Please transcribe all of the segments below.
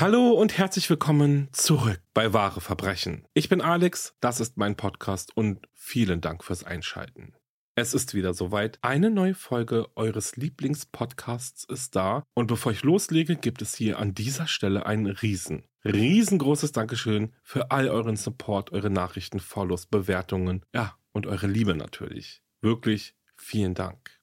Hallo und herzlich willkommen zurück bei Wahre Verbrechen. Ich bin Alex, das ist mein Podcast und vielen Dank fürs Einschalten. Es ist wieder soweit. Eine neue Folge eures Lieblingspodcasts ist da. Und bevor ich loslege, gibt es hier an dieser Stelle ein riesen, riesengroßes Dankeschön für all euren Support, eure Nachrichten, Follows, Bewertungen, ja, und eure Liebe natürlich. Wirklich vielen Dank.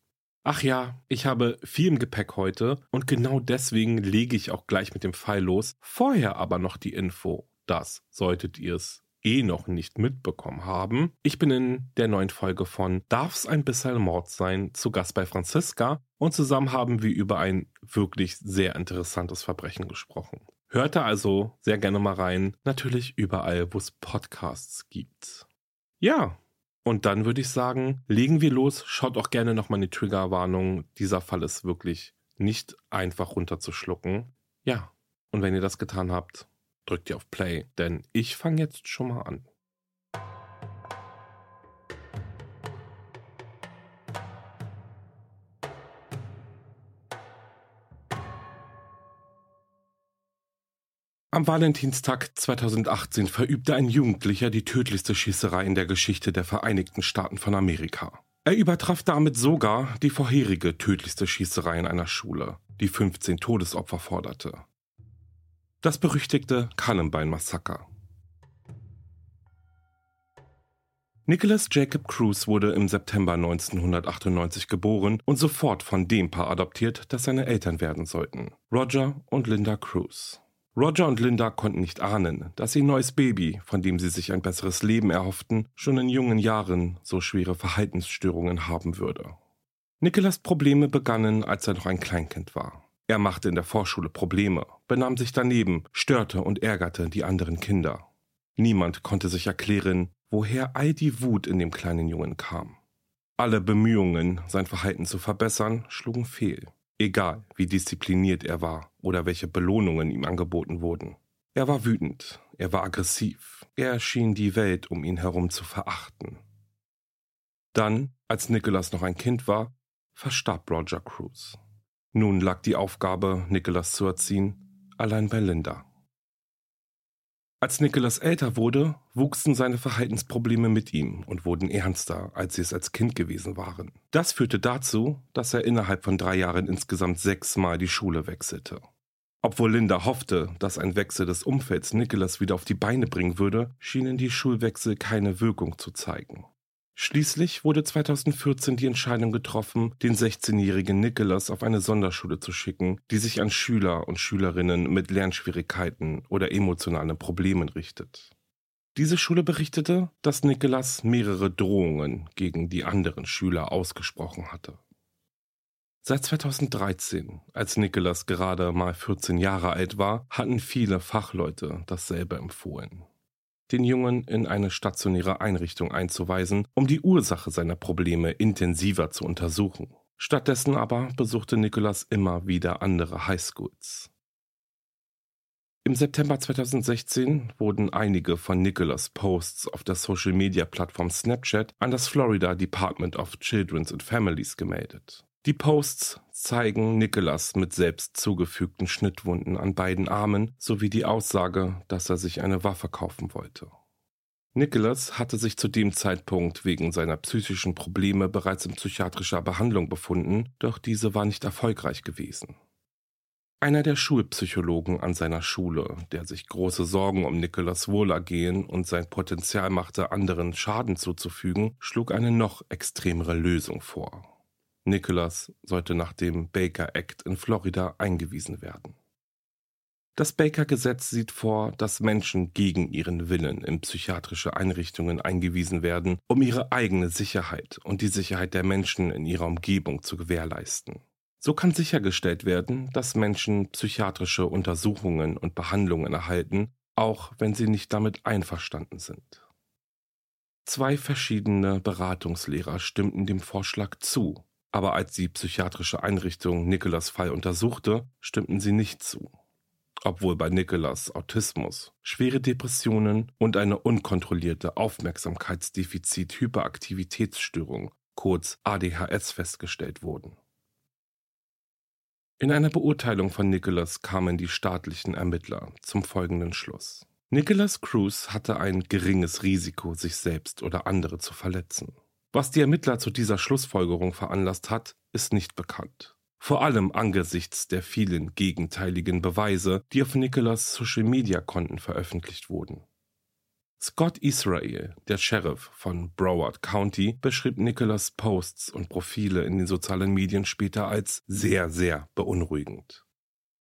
Ach ja, ich habe viel im Gepäck heute und genau deswegen lege ich auch gleich mit dem Fall los. Vorher aber noch die Info, das solltet ihr es eh noch nicht mitbekommen haben. Ich bin in der neuen Folge von Darf's ein bisschen Mord sein zu Gast bei Franziska und zusammen haben wir über ein wirklich sehr interessantes Verbrechen gesprochen. Hört da also sehr gerne mal rein, natürlich überall, wo es Podcasts gibt. Ja, und dann würde ich sagen, legen wir los. Schaut auch gerne nochmal die Triggerwarnung. Dieser Fall ist wirklich nicht einfach runterzuschlucken. Ja, und wenn ihr das getan habt, drückt ihr auf Play, denn ich fange jetzt schon mal an. Am Valentinstag 2018 verübte ein Jugendlicher die tödlichste Schießerei in der Geschichte der Vereinigten Staaten von Amerika. Er übertraf damit sogar die vorherige tödlichste Schießerei in einer Schule, die 15 Todesopfer forderte. Das berüchtigte Columbine-Massaker. Nicholas Jacob Cruz wurde im September 1998 geboren und sofort von dem Paar adoptiert, das seine Eltern werden sollten, Roger und Linda Cruz. Roger und Linda konnten nicht ahnen, dass ihr neues Baby, von dem sie sich ein besseres Leben erhofften, schon in jungen Jahren so schwere Verhaltensstörungen haben würde. Nicholas Probleme begannen, als er noch ein Kleinkind war. Er machte in der Vorschule Probleme, benahm sich daneben, störte und ärgerte die anderen Kinder. Niemand konnte sich erklären, woher all die Wut in dem kleinen Jungen kam. Alle Bemühungen, sein Verhalten zu verbessern, schlugen fehl egal wie diszipliniert er war oder welche Belohnungen ihm angeboten wurden. Er war wütend, er war aggressiv, er schien die Welt um ihn herum zu verachten. Dann, als Nicholas noch ein Kind war, verstarb Roger Cruz. Nun lag die Aufgabe, Nicholas zu erziehen, allein bei Linda. Als Nicholas älter wurde, wuchsen seine Verhaltensprobleme mit ihm und wurden ernster, als sie es als Kind gewesen waren. Das führte dazu, dass er innerhalb von drei Jahren insgesamt sechsmal die Schule wechselte. Obwohl Linda hoffte, dass ein Wechsel des Umfelds Nicholas wieder auf die Beine bringen würde, schienen die Schulwechsel keine Wirkung zu zeigen. Schließlich wurde 2014 die Entscheidung getroffen, den 16-jährigen Nicholas auf eine Sonderschule zu schicken, die sich an Schüler und Schülerinnen mit Lernschwierigkeiten oder emotionalen Problemen richtet. Diese Schule berichtete, dass Nicholas mehrere Drohungen gegen die anderen Schüler ausgesprochen hatte. Seit 2013, als Nicholas gerade mal 14 Jahre alt war, hatten viele Fachleute dasselbe empfohlen den Jungen in eine stationäre Einrichtung einzuweisen, um die Ursache seiner Probleme intensiver zu untersuchen. Stattdessen aber besuchte Nicholas immer wieder andere Highschools. Im September 2016 wurden einige von Nicholas Posts auf der Social-Media-Plattform Snapchat an das Florida Department of Children's and Families gemeldet. Die Posts zeigen Nicholas mit selbst zugefügten Schnittwunden an beiden Armen sowie die Aussage, dass er sich eine Waffe kaufen wollte. Nicholas hatte sich zu dem Zeitpunkt wegen seiner psychischen Probleme bereits in psychiatrischer Behandlung befunden, doch diese war nicht erfolgreich gewesen. Einer der Schulpsychologen an seiner Schule, der sich große Sorgen um Nicholas Wohlergehen und sein Potenzial machte, anderen Schaden zuzufügen, schlug eine noch extremere Lösung vor. Nicholas sollte nach dem Baker Act in Florida eingewiesen werden. Das Baker-Gesetz sieht vor, dass Menschen gegen ihren Willen in psychiatrische Einrichtungen eingewiesen werden, um ihre eigene Sicherheit und die Sicherheit der Menschen in ihrer Umgebung zu gewährleisten. So kann sichergestellt werden, dass Menschen psychiatrische Untersuchungen und Behandlungen erhalten, auch wenn sie nicht damit einverstanden sind. Zwei verschiedene Beratungslehrer stimmten dem Vorschlag zu, aber als die psychiatrische Einrichtung Nicholas Fall untersuchte, stimmten sie nicht zu. Obwohl bei Nicholas Autismus, schwere Depressionen und eine unkontrollierte Aufmerksamkeitsdefizit-Hyperaktivitätsstörung, kurz ADHS, festgestellt wurden. In einer Beurteilung von Nicholas kamen die staatlichen Ermittler zum folgenden Schluss. Nicholas Cruz hatte ein geringes Risiko, sich selbst oder andere zu verletzen. Was die Ermittler zu dieser Schlussfolgerung veranlasst hat, ist nicht bekannt. Vor allem angesichts der vielen gegenteiligen Beweise, die auf Nicholas Social-Media-Konten veröffentlicht wurden. Scott Israel, der Sheriff von Broward County, beschrieb Nicholas Posts und Profile in den sozialen Medien später als sehr, sehr beunruhigend.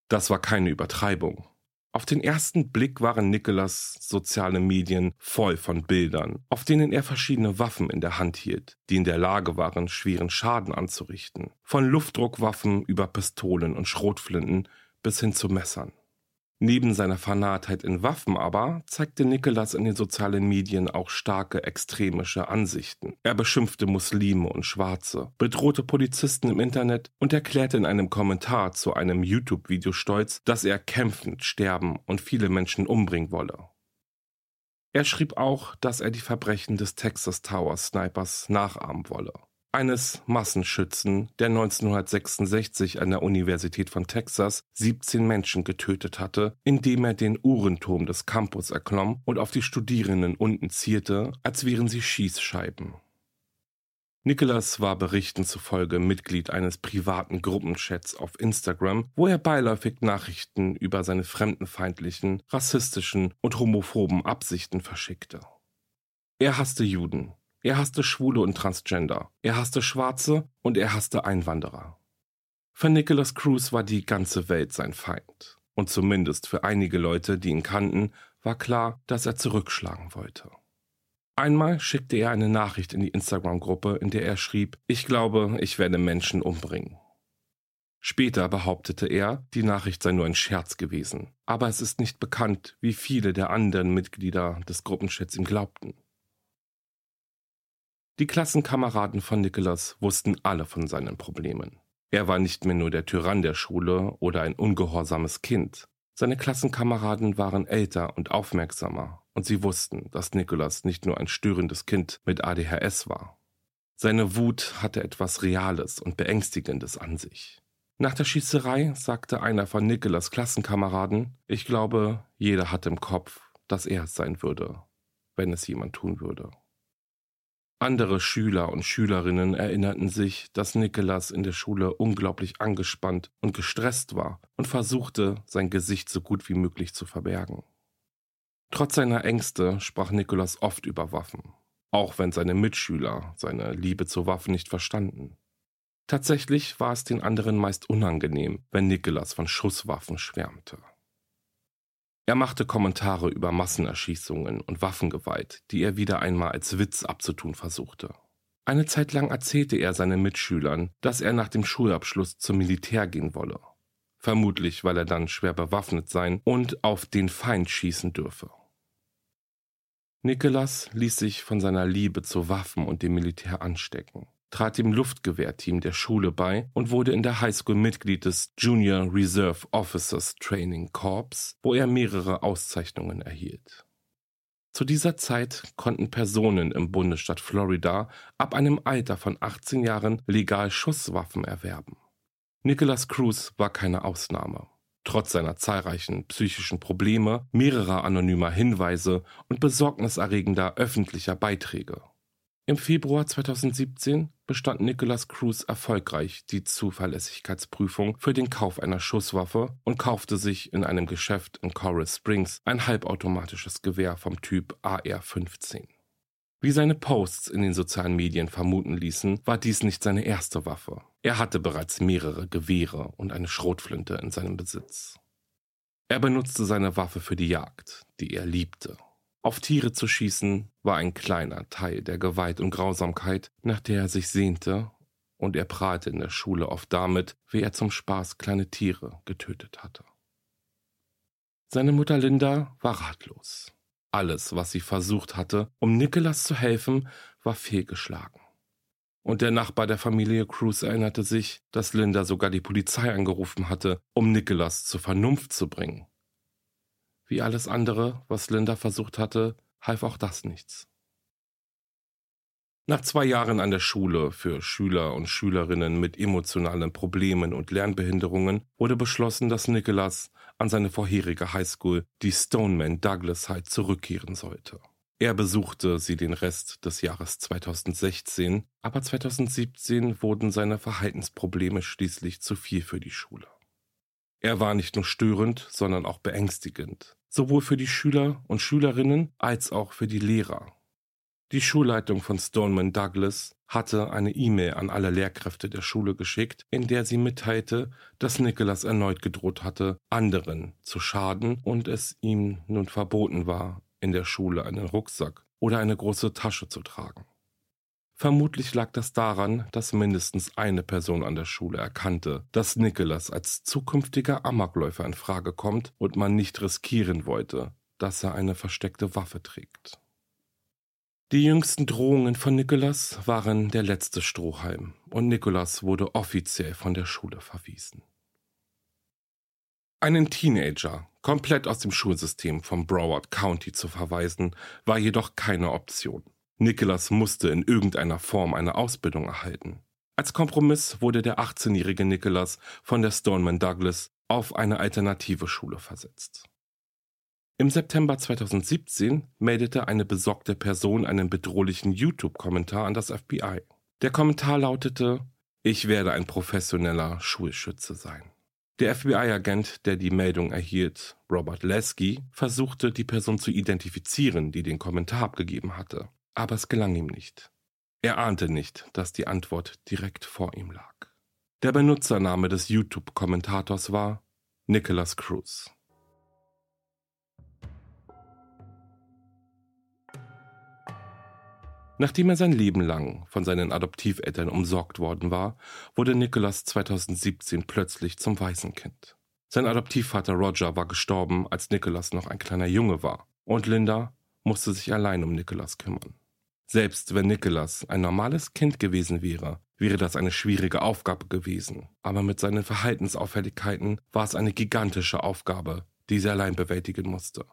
Das war keine Übertreibung. Auf den ersten Blick waren Nicholas soziale Medien voll von Bildern, auf denen er verschiedene Waffen in der Hand hielt, die in der Lage waren, schweren Schaden anzurichten, von Luftdruckwaffen über Pistolen und Schrotflinten bis hin zu Messern. Neben seiner Fanatheit in Waffen aber zeigte Nicholas in den sozialen Medien auch starke extremische Ansichten. Er beschimpfte Muslime und Schwarze, bedrohte Polizisten im Internet und erklärte in einem Kommentar zu einem YouTube-Video stolz, dass er kämpfen, sterben und viele Menschen umbringen wolle. Er schrieb auch, dass er die Verbrechen des Texas Tower Snipers nachahmen wolle eines Massenschützen, der 1966 an der Universität von Texas 17 Menschen getötet hatte, indem er den Uhrenturm des Campus erklomm und auf die Studierenden unten zierte, als wären sie Schießscheiben. Nicholas war Berichten zufolge Mitglied eines privaten Gruppenchats auf Instagram, wo er beiläufig Nachrichten über seine fremdenfeindlichen, rassistischen und homophoben Absichten verschickte. Er hasste Juden, er hasste Schwule und Transgender. Er hasste Schwarze und er hasste Einwanderer. Für Nicholas Cruz war die ganze Welt sein Feind. Und zumindest für einige Leute, die ihn kannten, war klar, dass er zurückschlagen wollte. Einmal schickte er eine Nachricht in die Instagram-Gruppe, in der er schrieb, ich glaube, ich werde Menschen umbringen. Später behauptete er, die Nachricht sei nur ein Scherz gewesen, aber es ist nicht bekannt, wie viele der anderen Mitglieder des Gruppenchats ihm glaubten. Die Klassenkameraden von Nicholas wussten alle von seinen Problemen. Er war nicht mehr nur der Tyrann der Schule oder ein ungehorsames Kind. Seine Klassenkameraden waren älter und aufmerksamer und sie wussten, dass Nicholas nicht nur ein störendes Kind mit ADHS war. Seine Wut hatte etwas Reales und Beängstigendes an sich. Nach der Schießerei sagte einer von Nicholas Klassenkameraden, ich glaube, jeder hat im Kopf, dass er es sein würde, wenn es jemand tun würde. Andere Schüler und Schülerinnen erinnerten sich, dass Nicholas in der Schule unglaublich angespannt und gestresst war und versuchte, sein Gesicht so gut wie möglich zu verbergen. Trotz seiner Ängste sprach Nicholas oft über Waffen, auch wenn seine Mitschüler seine Liebe zu Waffen nicht verstanden. Tatsächlich war es den anderen meist unangenehm, wenn Nicholas von Schusswaffen schwärmte. Er machte Kommentare über Massenerschießungen und Waffengewalt, die er wieder einmal als Witz abzutun versuchte. Eine Zeit lang erzählte er seinen Mitschülern, dass er nach dem Schulabschluss zum Militär gehen wolle. Vermutlich, weil er dann schwer bewaffnet sein und auf den Feind schießen dürfe. Nicholas ließ sich von seiner Liebe zu Waffen und dem Militär anstecken. Trat dem Luftgewehrteam der Schule bei und wurde in der Highschool Mitglied des Junior Reserve Officers Training Corps, wo er mehrere Auszeichnungen erhielt. Zu dieser Zeit konnten Personen im Bundesstaat Florida ab einem Alter von 18 Jahren legal Schusswaffen erwerben. Nicholas Cruz war keine Ausnahme. Trotz seiner zahlreichen psychischen Probleme, mehrerer anonymer Hinweise und besorgniserregender öffentlicher Beiträge. Im Februar 2017 bestand Nicholas Cruz erfolgreich die Zuverlässigkeitsprüfung für den Kauf einer Schusswaffe und kaufte sich in einem Geschäft in Coral Springs ein halbautomatisches Gewehr vom Typ AR-15. Wie seine Posts in den sozialen Medien vermuten ließen, war dies nicht seine erste Waffe. Er hatte bereits mehrere Gewehre und eine Schrotflinte in seinem Besitz. Er benutzte seine Waffe für die Jagd, die er liebte. Auf Tiere zu schießen war ein kleiner Teil der Gewalt und Grausamkeit, nach der er sich sehnte, und er prahlte in der Schule oft damit, wie er zum Spaß kleine Tiere getötet hatte. Seine Mutter Linda war ratlos. Alles, was sie versucht hatte, um Nicholas zu helfen, war fehlgeschlagen. Und der Nachbar der Familie Cruz erinnerte sich, dass Linda sogar die Polizei angerufen hatte, um Nicholas zur Vernunft zu bringen. Wie alles andere, was Linda versucht hatte, half auch das nichts. Nach zwei Jahren an der Schule für Schüler und Schülerinnen mit emotionalen Problemen und Lernbehinderungen wurde beschlossen, dass Nicholas an seine vorherige Highschool, die Stoneman Douglas High, zurückkehren sollte. Er besuchte sie den Rest des Jahres 2016, aber 2017 wurden seine Verhaltensprobleme schließlich zu viel für die Schule. Er war nicht nur störend, sondern auch beängstigend, sowohl für die Schüler und Schülerinnen als auch für die Lehrer. Die Schulleitung von Stoneman Douglas hatte eine E-Mail an alle Lehrkräfte der Schule geschickt, in der sie mitteilte, dass Nicholas erneut gedroht hatte, anderen zu schaden und es ihm nun verboten war, in der Schule einen Rucksack oder eine große Tasche zu tragen. Vermutlich lag das daran, dass mindestens eine Person an der Schule erkannte, dass Nicholas als zukünftiger Amokläufer in Frage kommt und man nicht riskieren wollte, dass er eine versteckte Waffe trägt. Die jüngsten Drohungen von Nicholas waren der letzte Strohhalm und Nicholas wurde offiziell von der Schule verwiesen. Einen Teenager komplett aus dem Schulsystem von Broward County zu verweisen, war jedoch keine Option. Nicholas musste in irgendeiner Form eine Ausbildung erhalten. Als Kompromiss wurde der 18-jährige Nicholas von der Stoneman Douglas auf eine alternative Schule versetzt. Im September 2017 meldete eine besorgte Person einen bedrohlichen YouTube-Kommentar an das FBI. Der Kommentar lautete, ich werde ein professioneller Schulschütze sein. Der FBI-Agent, der die Meldung erhielt, Robert Lasky, versuchte die Person zu identifizieren, die den Kommentar abgegeben hatte, aber es gelang ihm nicht. Er ahnte nicht, dass die Antwort direkt vor ihm lag. Der Benutzername des YouTube-Kommentators war Nicholas Cruz. Nachdem er sein Leben lang von seinen Adoptiveltern umsorgt worden war, wurde Nicholas 2017 plötzlich zum Waisenkind. Sein Adoptivvater Roger war gestorben, als Nicholas noch ein kleiner Junge war, und Linda musste sich allein um Nicholas kümmern. Selbst wenn Nicholas ein normales Kind gewesen wäre, wäre das eine schwierige Aufgabe gewesen, aber mit seinen Verhaltensauffälligkeiten war es eine gigantische Aufgabe, die sie allein bewältigen musste.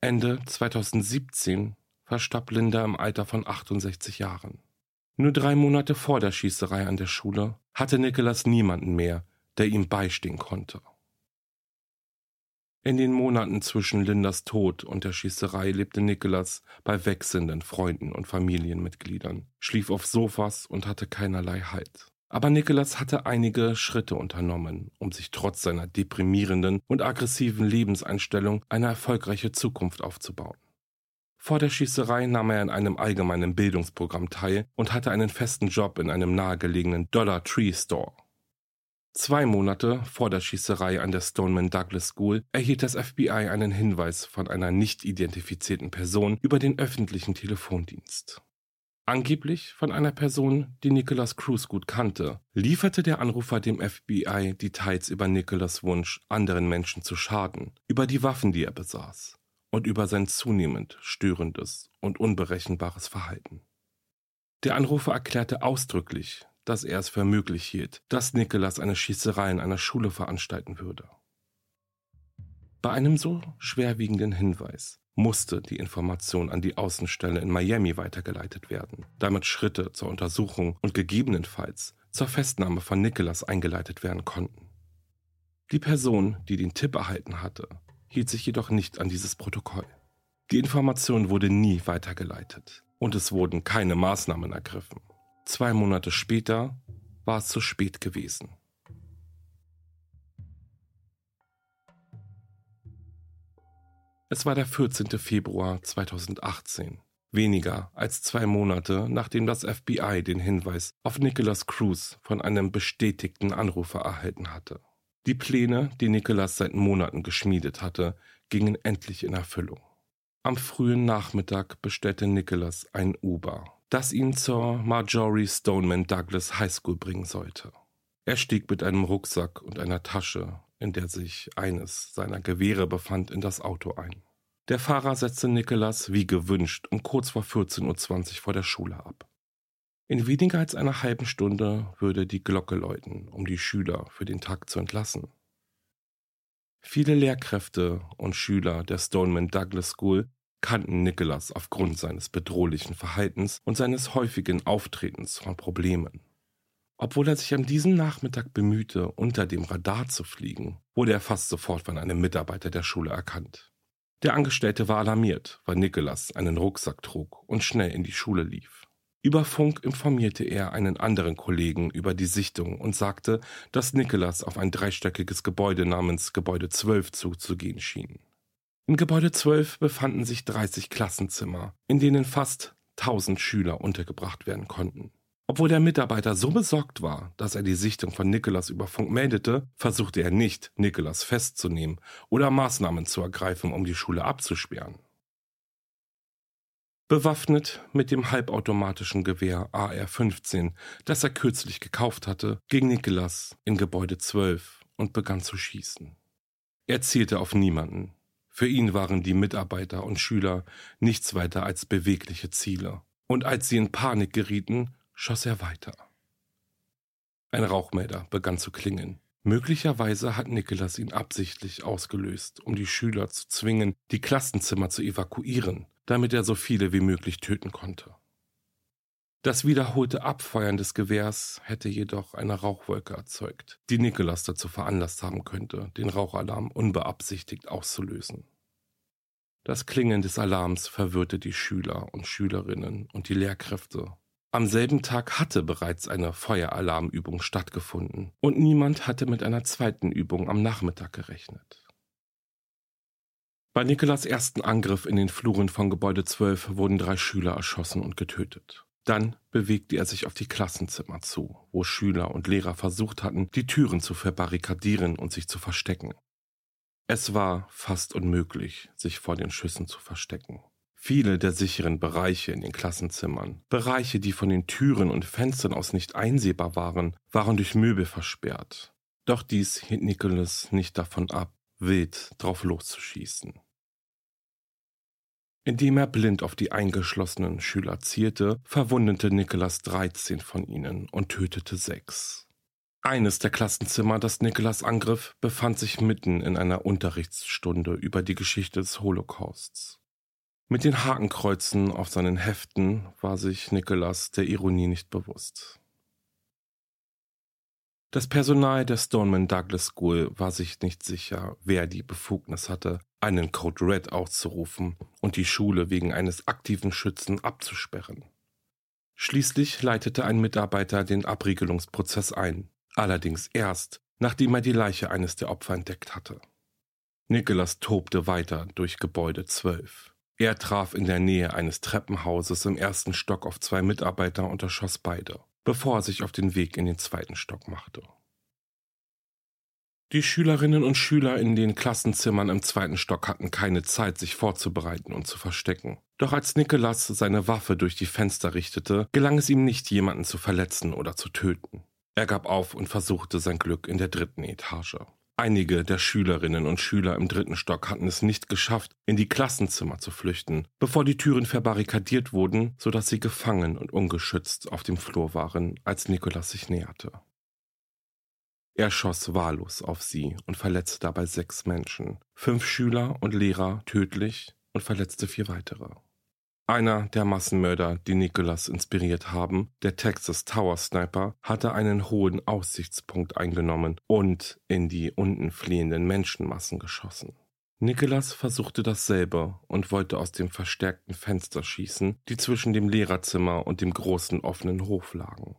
Ende 2017 verstarb Linda im Alter von 68 Jahren. Nur drei Monate vor der Schießerei an der Schule hatte Nicholas niemanden mehr, der ihm beistehen konnte. In den Monaten zwischen Lindas Tod und der Schießerei lebte Nicholas bei wechselnden Freunden und Familienmitgliedern, schlief auf Sofas und hatte keinerlei Halt. Aber Nicholas hatte einige Schritte unternommen, um sich trotz seiner deprimierenden und aggressiven Lebenseinstellung eine erfolgreiche Zukunft aufzubauen. Vor der Schießerei nahm er an einem allgemeinen Bildungsprogramm teil und hatte einen festen Job in einem nahegelegenen Dollar Tree Store. Zwei Monate vor der Schießerei an der Stoneman Douglas School erhielt das FBI einen Hinweis von einer nicht identifizierten Person über den öffentlichen Telefondienst. Angeblich von einer Person, die Nicholas Cruz gut kannte, lieferte der Anrufer dem FBI Details über Nicholas Wunsch, anderen Menschen zu schaden, über die Waffen, die er besaß und über sein zunehmend störendes und unberechenbares Verhalten. Der Anrufer erklärte ausdrücklich, dass er es für möglich hielt, dass Nicholas eine Schießerei in einer Schule veranstalten würde. Bei einem so schwerwiegenden Hinweis musste die Information an die Außenstelle in Miami weitergeleitet werden, damit Schritte zur Untersuchung und gegebenenfalls zur Festnahme von Nicholas eingeleitet werden konnten. Die Person, die den Tipp erhalten hatte, hielt sich jedoch nicht an dieses Protokoll. Die Information wurde nie weitergeleitet und es wurden keine Maßnahmen ergriffen. Zwei Monate später war es zu spät gewesen. Es war der 14. Februar 2018, weniger als zwei Monate nachdem das FBI den Hinweis auf Nicholas Cruz von einem bestätigten Anrufer erhalten hatte. Die Pläne, die Nicholas seit Monaten geschmiedet hatte, gingen endlich in Erfüllung. Am frühen Nachmittag bestellte Nicholas ein Uber, das ihn zur Marjorie Stoneman Douglas High School bringen sollte. Er stieg mit einem Rucksack und einer Tasche, in der sich eines seiner Gewehre befand, in das Auto ein. Der Fahrer setzte Nicholas wie gewünscht um kurz vor 14.20 Uhr vor der Schule ab. In weniger als einer halben Stunde würde die Glocke läuten, um die Schüler für den Tag zu entlassen. Viele Lehrkräfte und Schüler der Stoneman Douglas School kannten Nicholas aufgrund seines bedrohlichen Verhaltens und seines häufigen Auftretens von Problemen. Obwohl er sich an diesem Nachmittag bemühte, unter dem Radar zu fliegen, wurde er fast sofort von einem Mitarbeiter der Schule erkannt. Der Angestellte war alarmiert, weil Nicholas einen Rucksack trug und schnell in die Schule lief. Über Funk informierte er einen anderen Kollegen über die Sichtung und sagte, dass Nicholas auf ein dreistöckiges Gebäude namens Gebäude 12 zuzugehen schien. In Gebäude 12 befanden sich 30 Klassenzimmer, in denen fast 1000 Schüler untergebracht werden konnten. Obwohl der Mitarbeiter so besorgt war, dass er die Sichtung von Nicholas über Funk meldete, versuchte er nicht, Nicholas festzunehmen oder Maßnahmen zu ergreifen, um die Schule abzusperren. Bewaffnet mit dem halbautomatischen Gewehr AR-15, das er kürzlich gekauft hatte, ging Nicholas in Gebäude 12 und begann zu schießen. Er zielte auf niemanden. Für ihn waren die Mitarbeiter und Schüler nichts weiter als bewegliche Ziele. Und als sie in Panik gerieten, schoss er weiter. Ein Rauchmelder begann zu klingen. Möglicherweise hat Nicholas ihn absichtlich ausgelöst, um die Schüler zu zwingen, die Klassenzimmer zu evakuieren, damit er so viele wie möglich töten konnte. Das wiederholte Abfeuern des Gewehrs hätte jedoch eine Rauchwolke erzeugt, die Nicholas dazu veranlasst haben könnte, den Rauchalarm unbeabsichtigt auszulösen. Das Klingen des Alarms verwirrte die Schüler und Schülerinnen und die Lehrkräfte am selben Tag hatte bereits eine Feueralarmübung stattgefunden und niemand hatte mit einer zweiten Übung am Nachmittag gerechnet. Bei Nikolas ersten Angriff in den Fluren von Gebäude 12 wurden drei Schüler erschossen und getötet. Dann bewegte er sich auf die Klassenzimmer zu, wo Schüler und Lehrer versucht hatten, die Türen zu verbarrikadieren und sich zu verstecken. Es war fast unmöglich, sich vor den Schüssen zu verstecken. Viele der sicheren Bereiche in den Klassenzimmern, Bereiche, die von den Türen und Fenstern aus nicht einsehbar waren, waren durch Möbel versperrt. Doch dies hielt Nicholas nicht davon ab, wild drauf loszuschießen. Indem er blind auf die eingeschlossenen Schüler zielte, verwundete Nicholas 13 von ihnen und tötete sechs. Eines der Klassenzimmer, das Nicholas angriff, befand sich mitten in einer Unterrichtsstunde über die Geschichte des Holocausts. Mit den Hakenkreuzen auf seinen Heften war sich Nicholas der Ironie nicht bewusst. Das Personal der Stoneman Douglas School war sich nicht sicher, wer die Befugnis hatte, einen Code Red auszurufen und die Schule wegen eines aktiven Schützen abzusperren. Schließlich leitete ein Mitarbeiter den Abriegelungsprozess ein, allerdings erst, nachdem er die Leiche eines der Opfer entdeckt hatte. Nicholas tobte weiter durch Gebäude 12. Er traf in der Nähe eines Treppenhauses im ersten Stock auf zwei Mitarbeiter und erschoss beide, bevor er sich auf den Weg in den zweiten Stock machte. Die Schülerinnen und Schüler in den Klassenzimmern im zweiten Stock hatten keine Zeit, sich vorzubereiten und zu verstecken. Doch als Nicholas seine Waffe durch die Fenster richtete, gelang es ihm nicht, jemanden zu verletzen oder zu töten. Er gab auf und versuchte sein Glück in der dritten Etage. Einige der Schülerinnen und Schüler im dritten Stock hatten es nicht geschafft, in die Klassenzimmer zu flüchten, bevor die Türen verbarrikadiert wurden, sodass sie gefangen und ungeschützt auf dem Flur waren, als Nikolas sich näherte. Er schoss wahllos auf sie und verletzte dabei sechs Menschen, fünf Schüler und Lehrer tödlich und verletzte vier weitere. Einer der Massenmörder, die Nicholas inspiriert haben, der Texas Tower Sniper, hatte einen hohen Aussichtspunkt eingenommen und in die unten fliehenden Menschenmassen geschossen. Nicholas versuchte dasselbe und wollte aus dem verstärkten Fenster schießen, die zwischen dem Lehrerzimmer und dem großen offenen Hof lagen.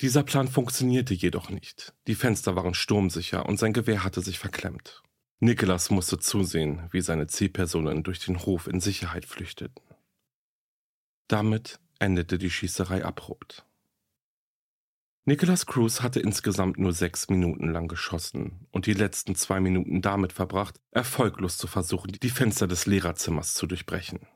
Dieser Plan funktionierte jedoch nicht. Die Fenster waren sturmsicher und sein Gewehr hatte sich verklemmt. Nicholas musste zusehen, wie seine Zielpersonen durch den Hof in Sicherheit flüchteten. Damit endete die Schießerei abrupt. Nicholas Cruz hatte insgesamt nur sechs Minuten lang geschossen und die letzten zwei Minuten damit verbracht, erfolglos zu versuchen, die Fenster des Lehrerzimmers zu durchbrechen.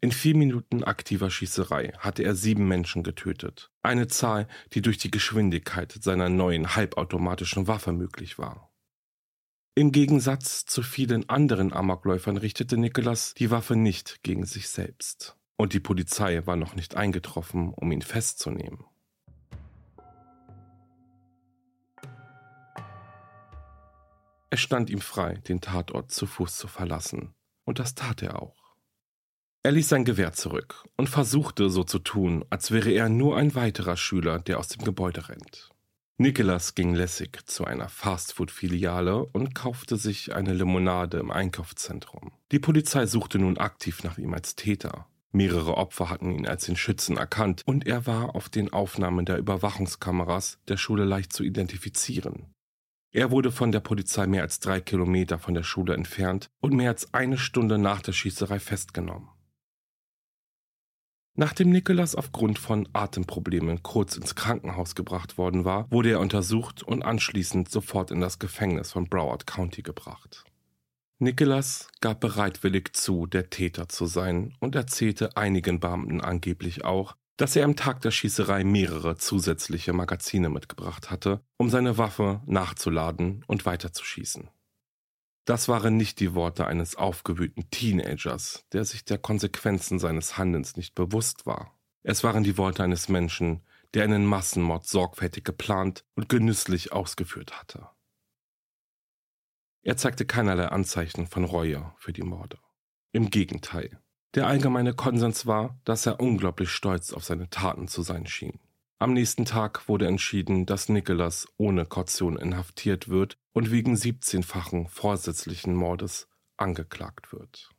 In vier Minuten aktiver Schießerei hatte er sieben Menschen getötet. Eine Zahl, die durch die Geschwindigkeit seiner neuen halbautomatischen Waffe möglich war. Im Gegensatz zu vielen anderen Amokläufern richtete Nicholas die Waffe nicht gegen sich selbst. Und die Polizei war noch nicht eingetroffen, um ihn festzunehmen. Es stand ihm frei, den Tatort zu Fuß zu verlassen. Und das tat er auch. Er ließ sein Gewehr zurück und versuchte so zu tun, als wäre er nur ein weiterer Schüler, der aus dem Gebäude rennt. Nicholas ging lässig zu einer Fastfood-Filiale und kaufte sich eine Limonade im Einkaufszentrum. Die Polizei suchte nun aktiv nach ihm als Täter. Mehrere Opfer hatten ihn als den Schützen erkannt und er war auf den Aufnahmen der Überwachungskameras der Schule leicht zu identifizieren. Er wurde von der Polizei mehr als drei Kilometer von der Schule entfernt und mehr als eine Stunde nach der Schießerei festgenommen. Nachdem Nicholas aufgrund von Atemproblemen kurz ins Krankenhaus gebracht worden war, wurde er untersucht und anschließend sofort in das Gefängnis von Broward County gebracht. Nicholas gab bereitwillig zu, der Täter zu sein und erzählte einigen Beamten angeblich auch, dass er am Tag der Schießerei mehrere zusätzliche Magazine mitgebracht hatte, um seine Waffe nachzuladen und weiterzuschießen. Das waren nicht die Worte eines aufgewühlten Teenagers, der sich der Konsequenzen seines Handelns nicht bewusst war. Es waren die Worte eines Menschen, der einen Massenmord sorgfältig geplant und genüsslich ausgeführt hatte. Er zeigte keinerlei Anzeichen von Reue für die Morde. Im Gegenteil. Der allgemeine Konsens war, dass er unglaublich stolz auf seine Taten zu sein schien. Am nächsten Tag wurde entschieden, dass Nicholas ohne Kaution inhaftiert wird und wegen 17-fachen vorsätzlichen Mordes angeklagt wird.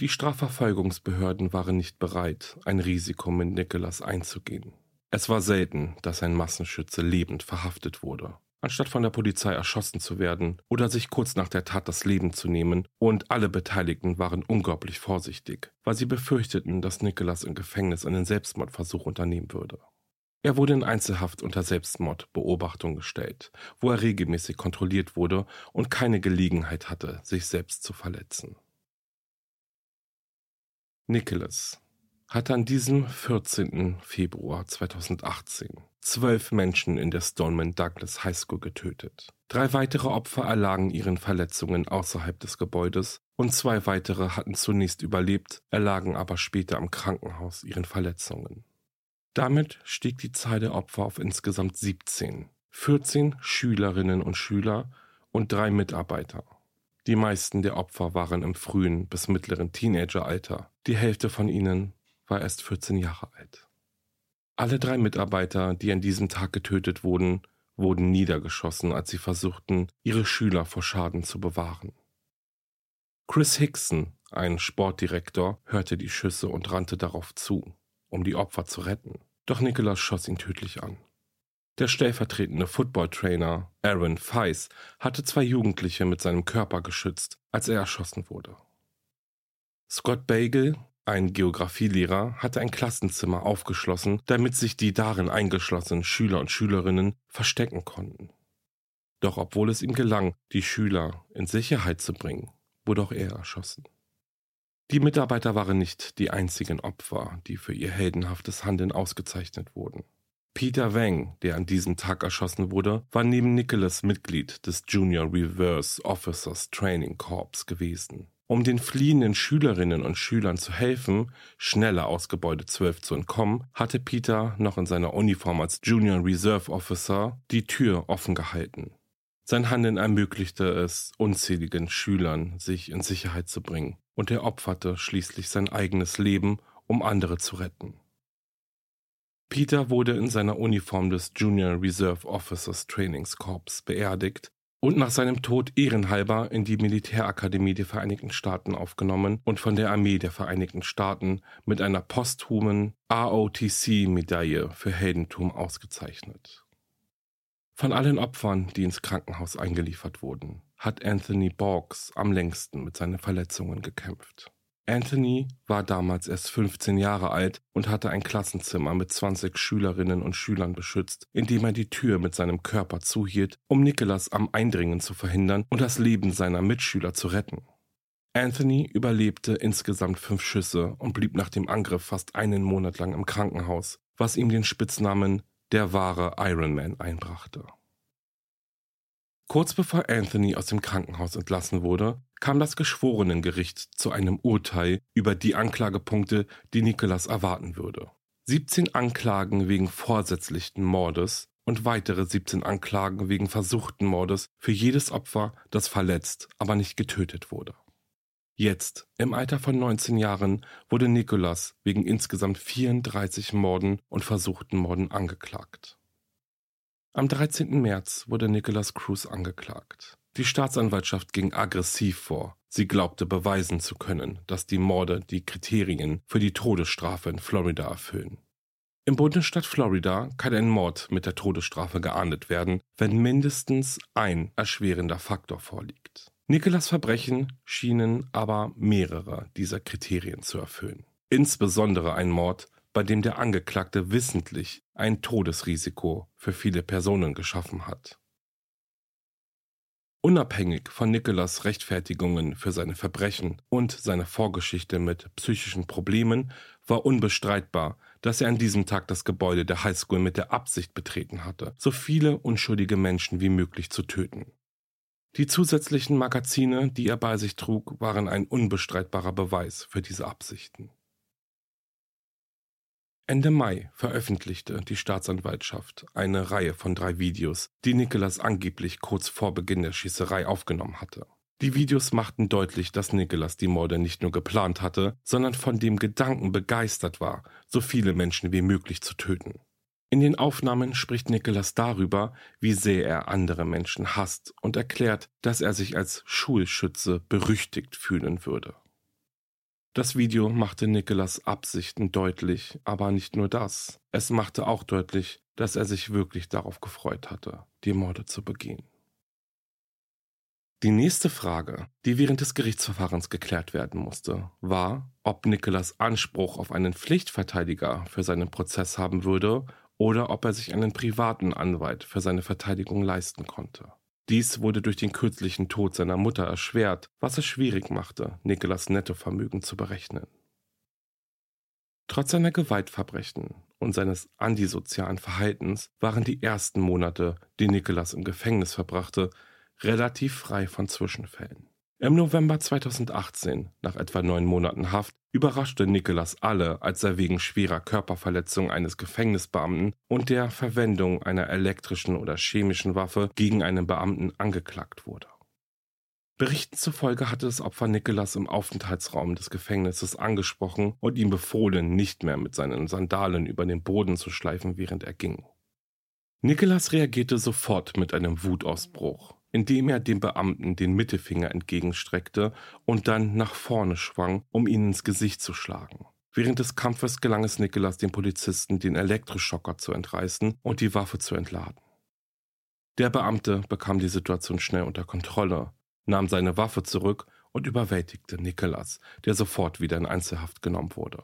Die Strafverfolgungsbehörden waren nicht bereit, ein Risiko mit Nicholas einzugehen. Es war selten, dass ein Massenschütze lebend verhaftet wurde, anstatt von der Polizei erschossen zu werden oder sich kurz nach der Tat das Leben zu nehmen, und alle Beteiligten waren unglaublich vorsichtig, weil sie befürchteten, dass Nicholas im Gefängnis einen Selbstmordversuch unternehmen würde. Er wurde in Einzelhaft unter Selbstmordbeobachtung gestellt, wo er regelmäßig kontrolliert wurde und keine Gelegenheit hatte, sich selbst zu verletzen. Nicholas hatte an diesem 14. Februar 2018 zwölf Menschen in der Stoneman Douglas High School getötet. Drei weitere Opfer erlagen ihren Verletzungen außerhalb des Gebäudes und zwei weitere hatten zunächst überlebt, erlagen aber später am Krankenhaus ihren Verletzungen. Damit stieg die Zahl der Opfer auf insgesamt 17. 14 Schülerinnen und Schüler und drei Mitarbeiter. Die meisten der Opfer waren im frühen bis mittleren Teenageralter. Die Hälfte von ihnen war erst 14 Jahre alt. Alle drei Mitarbeiter, die an diesem Tag getötet wurden, wurden niedergeschossen, als sie versuchten, ihre Schüler vor Schaden zu bewahren. Chris Hickson, ein Sportdirektor, hörte die Schüsse und rannte darauf zu um die Opfer zu retten. Doch Nicholas schoss ihn tödlich an. Der stellvertretende Football-Trainer Aaron Feiss hatte zwei Jugendliche mit seinem Körper geschützt, als er erschossen wurde. Scott Bagel, ein Geographielehrer, hatte ein Klassenzimmer aufgeschlossen, damit sich die darin eingeschlossenen Schüler und Schülerinnen verstecken konnten. Doch obwohl es ihm gelang, die Schüler in Sicherheit zu bringen, wurde auch er erschossen. Die Mitarbeiter waren nicht die einzigen Opfer, die für ihr heldenhaftes Handeln ausgezeichnet wurden. Peter Wang, der an diesem Tag erschossen wurde, war neben Nicholas Mitglied des Junior Reverse Officers Training Corps gewesen. Um den fliehenden Schülerinnen und Schülern zu helfen, schneller aus Gebäude 12 zu entkommen, hatte Peter noch in seiner Uniform als Junior Reserve Officer die Tür offen gehalten. Sein Handeln ermöglichte es unzähligen Schülern, sich in Sicherheit zu bringen, und er opferte schließlich sein eigenes Leben, um andere zu retten. Peter wurde in seiner Uniform des Junior Reserve Officers Trainings Corps beerdigt und nach seinem Tod ehrenhalber in die Militärakademie der Vereinigten Staaten aufgenommen und von der Armee der Vereinigten Staaten mit einer posthumen ROTC-Medaille für Heldentum ausgezeichnet. Von allen Opfern, die ins Krankenhaus eingeliefert wurden, hat Anthony Borgs am längsten mit seinen Verletzungen gekämpft. Anthony war damals erst 15 Jahre alt und hatte ein Klassenzimmer mit 20 Schülerinnen und Schülern beschützt, indem er die Tür mit seinem Körper zuhielt, um Nicholas am Eindringen zu verhindern und das Leben seiner Mitschüler zu retten. Anthony überlebte insgesamt fünf Schüsse und blieb nach dem Angriff fast einen Monat lang im Krankenhaus, was ihm den Spitznamen der wahre Iron Man einbrachte. Kurz bevor Anthony aus dem Krankenhaus entlassen wurde, kam das Geschworenengericht zu einem Urteil über die Anklagepunkte, die Nicholas erwarten würde. 17 Anklagen wegen vorsätzlichen Mordes und weitere 17 Anklagen wegen versuchten Mordes für jedes Opfer, das verletzt, aber nicht getötet wurde. Jetzt, im Alter von 19 Jahren, wurde Nicholas wegen insgesamt 34 Morden und versuchten Morden angeklagt. Am 13. März wurde Nicholas Cruz angeklagt. Die Staatsanwaltschaft ging aggressiv vor. Sie glaubte beweisen zu können, dass die Morde die Kriterien für die Todesstrafe in Florida erfüllen. Im Bundesstaat Florida kann ein Mord mit der Todesstrafe geahndet werden, wenn mindestens ein erschwerender Faktor vorliegt. Nicholas Verbrechen schienen aber mehrere dieser Kriterien zu erfüllen. Insbesondere ein Mord, bei dem der Angeklagte wissentlich ein Todesrisiko für viele Personen geschaffen hat. Unabhängig von Nicholas Rechtfertigungen für seine Verbrechen und seine Vorgeschichte mit psychischen Problemen war unbestreitbar, dass er an diesem Tag das Gebäude der Highschool mit der Absicht betreten hatte, so viele unschuldige Menschen wie möglich zu töten. Die zusätzlichen Magazine, die er bei sich trug, waren ein unbestreitbarer Beweis für diese Absichten. Ende Mai veröffentlichte die Staatsanwaltschaft eine Reihe von drei Videos, die Nicholas angeblich kurz vor Beginn der Schießerei aufgenommen hatte. Die Videos machten deutlich, dass Nicholas die Morde nicht nur geplant hatte, sondern von dem Gedanken begeistert war, so viele Menschen wie möglich zu töten. In den Aufnahmen spricht Nicholas darüber, wie sehr er andere Menschen hasst und erklärt, dass er sich als Schulschütze berüchtigt fühlen würde. Das Video machte Nicholas Absichten deutlich, aber nicht nur das. Es machte auch deutlich, dass er sich wirklich darauf gefreut hatte, die Morde zu begehen. Die nächste Frage, die während des Gerichtsverfahrens geklärt werden musste, war, ob Nicholas Anspruch auf einen Pflichtverteidiger für seinen Prozess haben würde oder ob er sich einen privaten Anwalt für seine Verteidigung leisten konnte. Dies wurde durch den kürzlichen Tod seiner Mutter erschwert, was es schwierig machte, Nikolas Nettovermögen zu berechnen. Trotz seiner Gewaltverbrechen und seines antisozialen Verhaltens waren die ersten Monate, die Nikolas im Gefängnis verbrachte, relativ frei von Zwischenfällen. Im November 2018, nach etwa neun Monaten Haft, überraschte Nicholas alle, als er wegen schwerer Körperverletzung eines Gefängnisbeamten und der Verwendung einer elektrischen oder chemischen Waffe gegen einen Beamten angeklagt wurde. Berichten zufolge hatte das Opfer Nicholas im Aufenthaltsraum des Gefängnisses angesprochen und ihm befohlen, nicht mehr mit seinen Sandalen über den Boden zu schleifen, während er ging. Nicholas reagierte sofort mit einem Wutausbruch indem er dem Beamten den Mittelfinger entgegenstreckte und dann nach vorne schwang, um ihn ins Gesicht zu schlagen. Während des Kampfes gelang es Nicholas dem Polizisten, den Elektroschocker zu entreißen und die Waffe zu entladen. Der Beamte bekam die Situation schnell unter Kontrolle, nahm seine Waffe zurück und überwältigte Nicholas, der sofort wieder in Einzelhaft genommen wurde.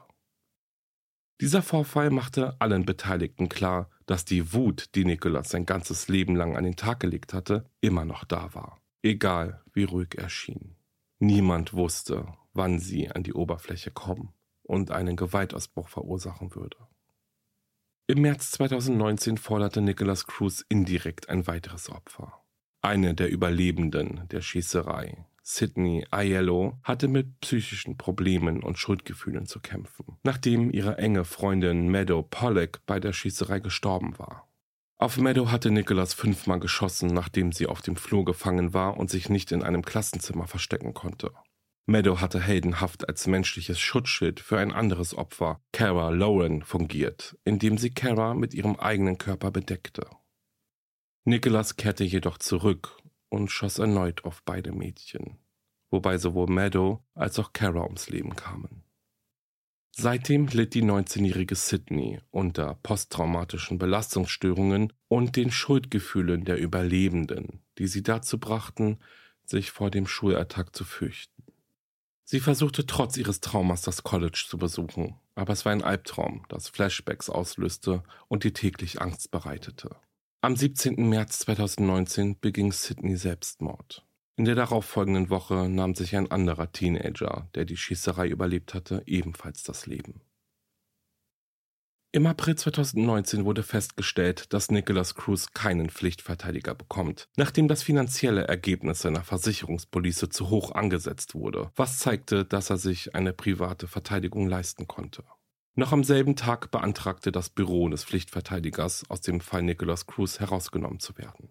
Dieser Vorfall machte allen Beteiligten klar, dass die Wut, die Nikolas sein ganzes Leben lang an den Tag gelegt hatte, immer noch da war, egal wie ruhig er schien. Niemand wusste, wann sie an die Oberfläche kommen und einen Gewaltausbruch verursachen würde. Im März 2019 forderte Nicholas Cruz indirekt ein weiteres Opfer. Eine der Überlebenden der Schießerei, Sydney Aiello, hatte mit psychischen Problemen und Schuldgefühlen zu kämpfen, nachdem ihre enge Freundin Meadow Pollack bei der Schießerei gestorben war. Auf Meadow hatte Nicholas fünfmal geschossen, nachdem sie auf dem Flur gefangen war und sich nicht in einem Klassenzimmer verstecken konnte. Meadow hatte heldenhaft als menschliches Schutzschild für ein anderes Opfer, Kara Lauren, fungiert, indem sie Kara mit ihrem eigenen Körper bedeckte. Nicholas kehrte jedoch zurück und schoss erneut auf beide Mädchen, wobei sowohl Meadow als auch Kara ums Leben kamen. Seitdem litt die 19-jährige Sydney unter posttraumatischen Belastungsstörungen und den Schuldgefühlen der Überlebenden, die sie dazu brachten, sich vor dem Schulattack zu fürchten. Sie versuchte trotz ihres Traumas das College zu besuchen, aber es war ein Albtraum, das Flashbacks auslöste und ihr täglich Angst bereitete. Am 17. März 2019 beging Sydney Selbstmord. In der darauffolgenden Woche nahm sich ein anderer Teenager, der die Schießerei überlebt hatte, ebenfalls das Leben. Im April 2019 wurde festgestellt, dass Nicholas Cruz keinen Pflichtverteidiger bekommt, nachdem das finanzielle Ergebnis seiner Versicherungspolice zu hoch angesetzt wurde, was zeigte, dass er sich eine private Verteidigung leisten konnte. Noch am selben Tag beantragte das Büro des Pflichtverteidigers, aus dem Fall Nicholas Cruz herausgenommen zu werden.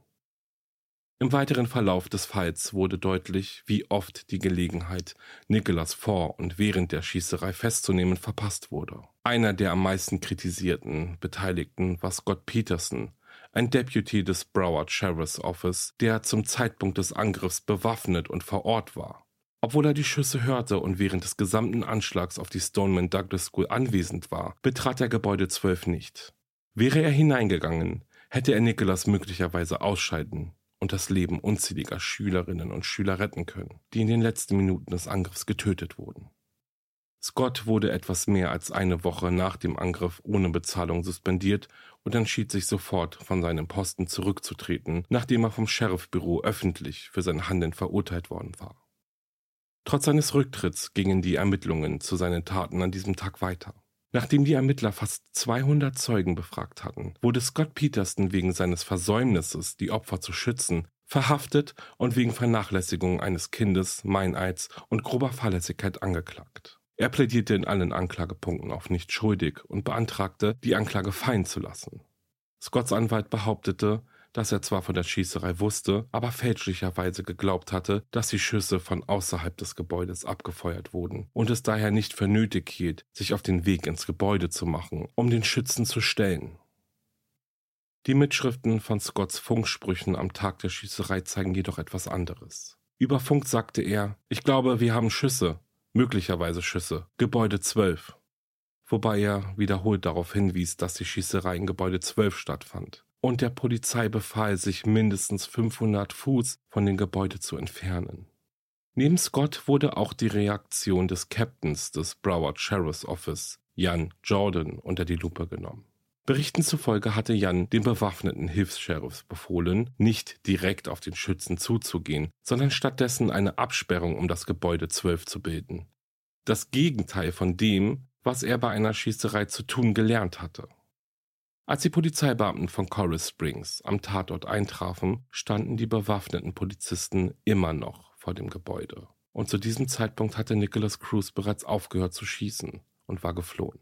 Im weiteren Verlauf des Falls wurde deutlich, wie oft die Gelegenheit, Nicholas vor und während der Schießerei festzunehmen, verpasst wurde. Einer der am meisten kritisierten Beteiligten war Scott Peterson, ein Deputy des Broward Sheriff's Office, der zum Zeitpunkt des Angriffs bewaffnet und vor Ort war. Obwohl er die Schüsse hörte und während des gesamten Anschlags auf die Stoneman Douglas School anwesend war, betrat er Gebäude 12 nicht. Wäre er hineingegangen, hätte er Nicholas möglicherweise ausscheiden und das Leben unzähliger Schülerinnen und Schüler retten können, die in den letzten Minuten des Angriffs getötet wurden. Scott wurde etwas mehr als eine Woche nach dem Angriff ohne Bezahlung suspendiert und entschied sich sofort von seinem Posten zurückzutreten, nachdem er vom Sheriffbüro öffentlich für sein Handeln verurteilt worden war. Trotz seines Rücktritts gingen die Ermittlungen zu seinen Taten an diesem Tag weiter. Nachdem die Ermittler fast 200 Zeugen befragt hatten, wurde Scott Peterson wegen seines Versäumnisses, die Opfer zu schützen, verhaftet und wegen Vernachlässigung eines Kindes, Meineids und grober Fahrlässigkeit angeklagt. Er plädierte in allen Anklagepunkten auf nicht schuldig und beantragte, die Anklage fallen zu lassen. Scotts Anwalt behauptete, dass er zwar von der Schießerei wusste, aber fälschlicherweise geglaubt hatte, dass die Schüsse von außerhalb des Gebäudes abgefeuert wurden und es daher nicht für nötig hielt, sich auf den Weg ins Gebäude zu machen, um den Schützen zu stellen. Die Mitschriften von Scotts Funksprüchen am Tag der Schießerei zeigen jedoch etwas anderes. Über Funk sagte er, ich glaube, wir haben Schüsse, möglicherweise Schüsse, Gebäude 12. Wobei er wiederholt darauf hinwies, dass die Schießerei in Gebäude 12 stattfand und der Polizei befahl, sich mindestens 500 Fuß von dem Gebäude zu entfernen. Neben Scott wurde auch die Reaktion des Captains des Broward Sheriff's Office, Jan Jordan, unter die Lupe genommen. Berichten zufolge hatte Jan dem bewaffneten Hilfs-Sheriffs befohlen, nicht direkt auf den Schützen zuzugehen, sondern stattdessen eine Absperrung um das Gebäude 12 zu bilden. Das Gegenteil von dem, was er bei einer Schießerei zu tun gelernt hatte. Als die Polizeibeamten von Coral Springs am Tatort eintrafen, standen die bewaffneten Polizisten immer noch vor dem Gebäude. Und zu diesem Zeitpunkt hatte Nicholas Cruz bereits aufgehört zu schießen und war geflohen.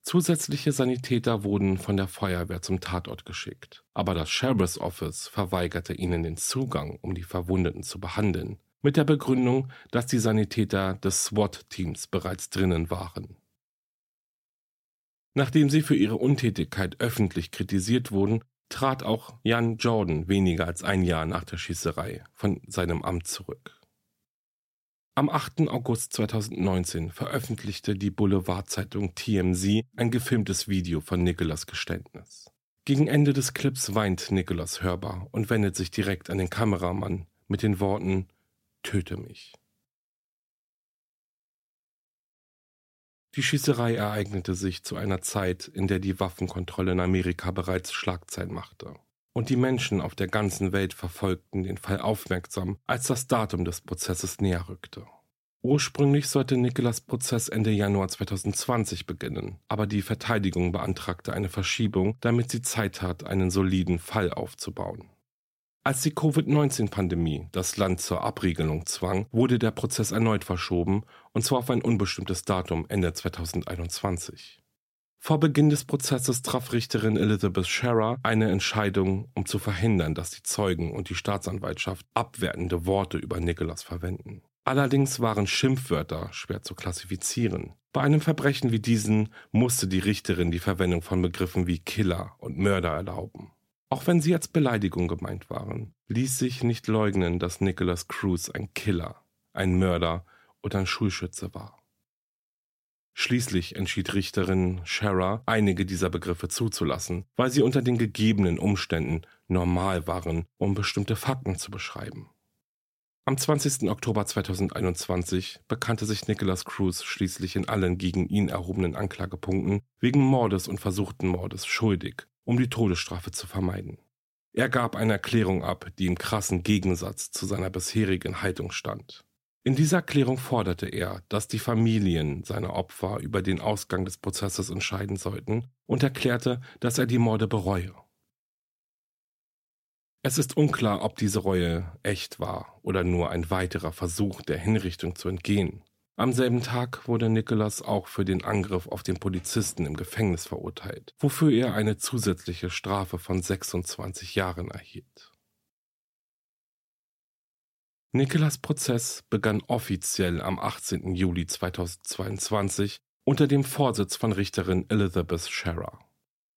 Zusätzliche Sanitäter wurden von der Feuerwehr zum Tatort geschickt, aber das Sheriff's Office verweigerte ihnen den Zugang, um die Verwundeten zu behandeln, mit der Begründung, dass die Sanitäter des SWAT-Teams bereits drinnen waren. Nachdem sie für ihre Untätigkeit öffentlich kritisiert wurden, trat auch Jan Jordan weniger als ein Jahr nach der Schießerei von seinem Amt zurück. Am 8. August 2019 veröffentlichte die Boulevardzeitung TMZ ein gefilmtes Video von Nicholas Geständnis. Gegen Ende des Clips weint Nicholas hörbar und wendet sich direkt an den Kameramann mit den Worten Töte mich. Die Schießerei ereignete sich zu einer Zeit, in der die Waffenkontrolle in Amerika bereits Schlagzeit machte. Und die Menschen auf der ganzen Welt verfolgten den Fall aufmerksam, als das Datum des Prozesses näher rückte. Ursprünglich sollte Nicholas Prozess Ende Januar 2020 beginnen, aber die Verteidigung beantragte eine Verschiebung, damit sie Zeit hat, einen soliden Fall aufzubauen. Als die Covid-19-Pandemie das Land zur Abriegelung zwang, wurde der Prozess erneut verschoben, und zwar auf ein unbestimmtes Datum Ende 2021. Vor Beginn des Prozesses traf Richterin Elizabeth Scherer eine Entscheidung, um zu verhindern, dass die Zeugen und die Staatsanwaltschaft abwertende Worte über Nicholas verwenden. Allerdings waren Schimpfwörter schwer zu klassifizieren. Bei einem Verbrechen wie diesen musste die Richterin die Verwendung von Begriffen wie Killer und Mörder erlauben. Auch wenn sie als Beleidigung gemeint waren, ließ sich nicht leugnen, dass Nicholas Cruz ein Killer, ein Mörder und ein Schulschütze war. Schließlich entschied Richterin Scherer, einige dieser Begriffe zuzulassen, weil sie unter den gegebenen Umständen normal waren, um bestimmte Fakten zu beschreiben. Am 20. Oktober 2021 bekannte sich Nicholas Cruz schließlich in allen gegen ihn erhobenen Anklagepunkten wegen Mordes und versuchten Mordes schuldig, um die Todesstrafe zu vermeiden. Er gab eine Erklärung ab, die im krassen Gegensatz zu seiner bisherigen Haltung stand. In dieser Erklärung forderte er, dass die Familien seiner Opfer über den Ausgang des Prozesses entscheiden sollten und erklärte, dass er die Morde bereue. Es ist unklar, ob diese Reue echt war oder nur ein weiterer Versuch, der Hinrichtung zu entgehen. Am selben Tag wurde Nicholas auch für den Angriff auf den Polizisten im Gefängnis verurteilt, wofür er eine zusätzliche Strafe von 26 Jahren erhielt. Nicholas Prozess begann offiziell am 18. Juli 2022 unter dem Vorsitz von Richterin Elizabeth Scherer.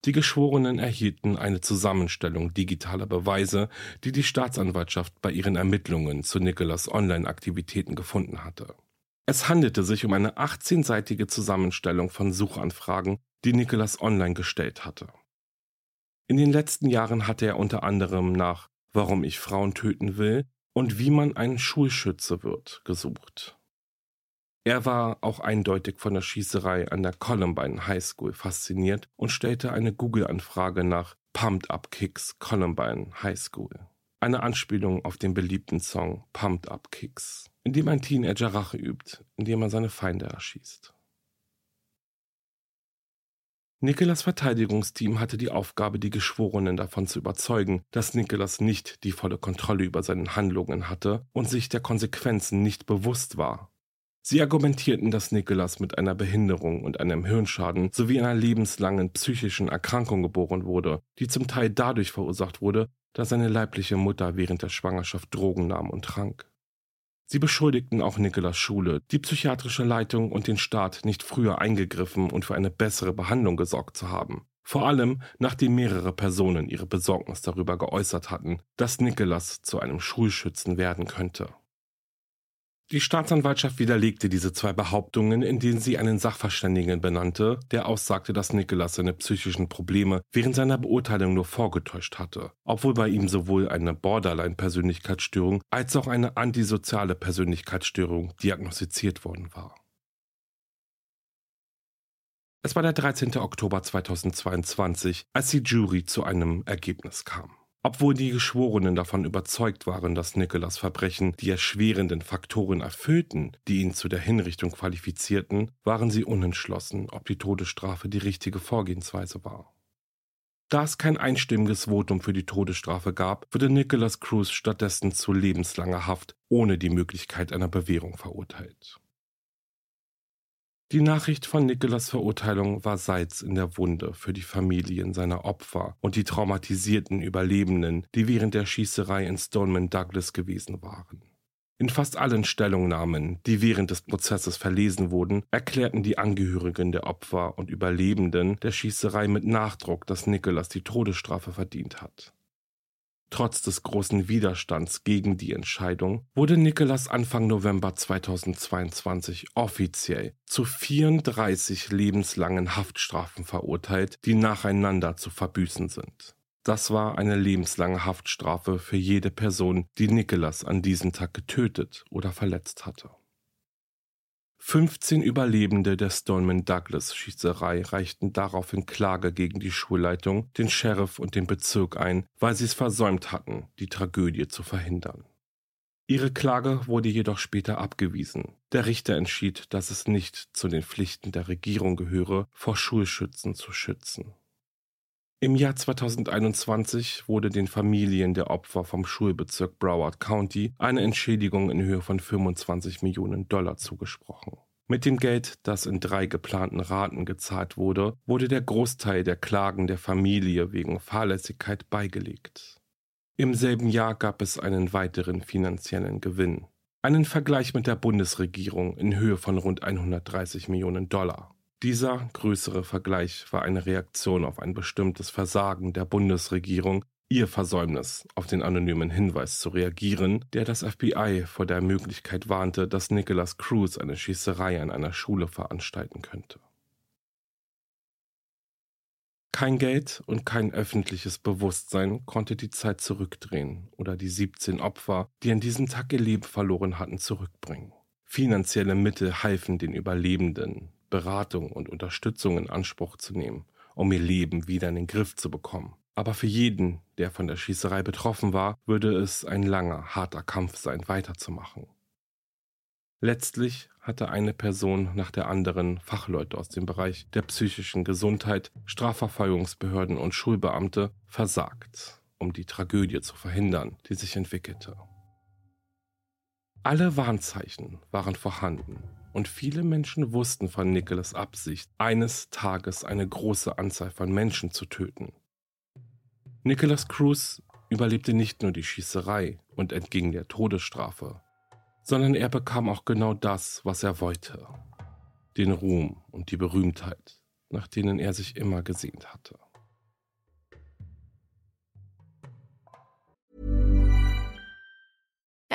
Die Geschworenen erhielten eine Zusammenstellung digitaler Beweise, die die Staatsanwaltschaft bei ihren Ermittlungen zu Nicholas Online-Aktivitäten gefunden hatte. Es handelte sich um eine 18-seitige Zusammenstellung von Suchanfragen, die Nicholas online gestellt hatte. In den letzten Jahren hatte er unter anderem nach Warum ich Frauen töten will und wie man ein Schulschütze wird gesucht. Er war auch eindeutig von der Schießerei an der Columbine High School fasziniert und stellte eine Google-Anfrage nach Pumped Up Kicks Columbine High School. Eine Anspielung auf den beliebten Song Pumped Up Kicks, in dem ein Teenager Rache übt, indem er seine Feinde erschießt. Nicholas Verteidigungsteam hatte die Aufgabe, die Geschworenen davon zu überzeugen, dass Nicholas nicht die volle Kontrolle über seine Handlungen hatte und sich der Konsequenzen nicht bewusst war, Sie argumentierten, dass Nicholas mit einer Behinderung und einem Hirnschaden sowie einer lebenslangen psychischen Erkrankung geboren wurde, die zum Teil dadurch verursacht wurde, da seine leibliche Mutter während der Schwangerschaft Drogen nahm und trank. Sie beschuldigten auch Nicholas Schule, die psychiatrische Leitung und den Staat nicht früher eingegriffen und für eine bessere Behandlung gesorgt zu haben. Vor allem, nachdem mehrere Personen ihre Besorgnis darüber geäußert hatten, dass Nicholas zu einem Schulschützen werden könnte. Die Staatsanwaltschaft widerlegte diese zwei Behauptungen, indem sie einen Sachverständigen benannte, der aussagte, dass Nicholas seine psychischen Probleme während seiner Beurteilung nur vorgetäuscht hatte, obwohl bei ihm sowohl eine Borderline-Persönlichkeitsstörung als auch eine antisoziale Persönlichkeitsstörung diagnostiziert worden war. Es war der 13. Oktober 2022, als die Jury zu einem Ergebnis kam. Obwohl die Geschworenen davon überzeugt waren, dass Nicholas Verbrechen die erschwerenden Faktoren erfüllten, die ihn zu der Hinrichtung qualifizierten, waren sie unentschlossen, ob die Todesstrafe die richtige Vorgehensweise war. Da es kein einstimmiges Votum für die Todesstrafe gab, wurde Nicholas Cruz stattdessen zu lebenslanger Haft ohne die Möglichkeit einer Bewährung verurteilt. Die Nachricht von Nicholas Verurteilung war Salz in der Wunde für die Familien seiner Opfer und die traumatisierten Überlebenden, die während der Schießerei in Stoneman Douglas gewesen waren. In fast allen Stellungnahmen, die während des Prozesses verlesen wurden, erklärten die Angehörigen der Opfer und Überlebenden der Schießerei mit Nachdruck, dass Nicholas die Todesstrafe verdient hat. Trotz des großen Widerstands gegen die Entscheidung wurde Nicholas Anfang November 2022 offiziell zu 34 lebenslangen Haftstrafen verurteilt, die nacheinander zu verbüßen sind. Das war eine lebenslange Haftstrafe für jede Person, die Nicholas an diesem Tag getötet oder verletzt hatte. 15 Überlebende der Stoneman-Douglas-Schießerei reichten daraufhin Klage gegen die Schulleitung, den Sheriff und den Bezirk ein, weil sie es versäumt hatten, die Tragödie zu verhindern. Ihre Klage wurde jedoch später abgewiesen. Der Richter entschied, dass es nicht zu den Pflichten der Regierung gehöre, vor Schulschützen zu schützen. Im Jahr 2021 wurde den Familien der Opfer vom Schulbezirk Broward County eine Entschädigung in Höhe von 25 Millionen Dollar zugesprochen. Mit dem Geld, das in drei geplanten Raten gezahlt wurde, wurde der Großteil der Klagen der Familie wegen Fahrlässigkeit beigelegt. Im selben Jahr gab es einen weiteren finanziellen Gewinn, einen Vergleich mit der Bundesregierung in Höhe von rund 130 Millionen Dollar. Dieser größere Vergleich war eine Reaktion auf ein bestimmtes Versagen der Bundesregierung, ihr Versäumnis, auf den anonymen Hinweis zu reagieren, der das FBI vor der Möglichkeit warnte, dass Nicholas Cruz eine Schießerei an einer Schule veranstalten könnte. Kein Geld und kein öffentliches Bewusstsein konnte die Zeit zurückdrehen oder die 17 Opfer, die an diesem Tag ihr Leben verloren hatten, zurückbringen. Finanzielle Mittel halfen den Überlebenden, Beratung und Unterstützung in Anspruch zu nehmen, um ihr Leben wieder in den Griff zu bekommen. Aber für jeden, der von der Schießerei betroffen war, würde es ein langer, harter Kampf sein, weiterzumachen. Letztlich hatte eine Person nach der anderen Fachleute aus dem Bereich der psychischen Gesundheit, Strafverfolgungsbehörden und Schulbeamte versagt, um die Tragödie zu verhindern, die sich entwickelte. Alle Warnzeichen waren vorhanden, und viele Menschen wussten von Nicholas Absicht, eines Tages eine große Anzahl von Menschen zu töten. Nicholas Cruz überlebte nicht nur die Schießerei und entging der Todesstrafe, sondern er bekam auch genau das, was er wollte. Den Ruhm und die Berühmtheit, nach denen er sich immer gesehnt hatte.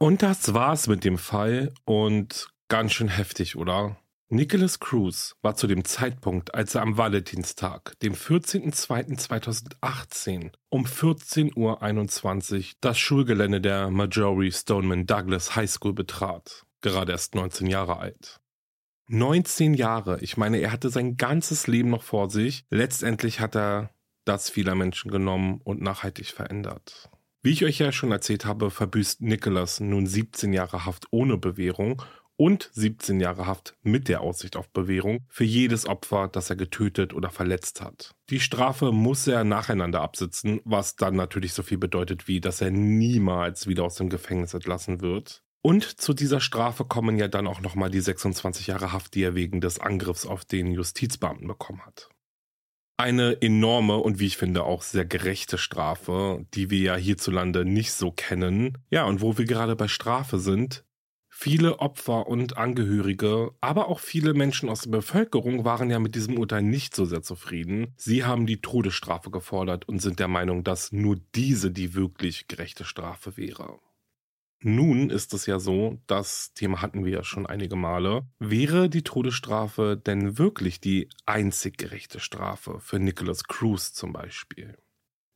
Und das war's mit dem Fall und ganz schön heftig, oder? Nicholas Cruz war zu dem Zeitpunkt, als er am Valentinstag, dem 14.02.2018 um 14.21 Uhr das Schulgelände der Marjorie Stoneman Douglas High School betrat, gerade erst 19 Jahre alt. 19 Jahre, ich meine, er hatte sein ganzes Leben noch vor sich. Letztendlich hat er das vieler Menschen genommen und nachhaltig verändert. Wie ich euch ja schon erzählt habe, verbüßt Nicholas nun 17 Jahre Haft ohne Bewährung und 17 Jahre Haft mit der Aussicht auf Bewährung für jedes Opfer, das er getötet oder verletzt hat. Die Strafe muss er nacheinander absitzen, was dann natürlich so viel bedeutet wie, dass er niemals wieder aus dem Gefängnis entlassen wird. Und zu dieser Strafe kommen ja dann auch nochmal die 26 Jahre Haft, die er wegen des Angriffs auf den Justizbeamten bekommen hat eine enorme und wie ich finde auch sehr gerechte Strafe, die wir ja hierzulande nicht so kennen. Ja, und wo wir gerade bei Strafe sind, viele Opfer und Angehörige, aber auch viele Menschen aus der Bevölkerung waren ja mit diesem Urteil nicht so sehr zufrieden. Sie haben die Todesstrafe gefordert und sind der Meinung, dass nur diese die wirklich gerechte Strafe wäre. Nun ist es ja so, das Thema hatten wir ja schon einige Male. Wäre die Todesstrafe denn wirklich die einzig gerechte Strafe für Nicholas Cruz zum Beispiel?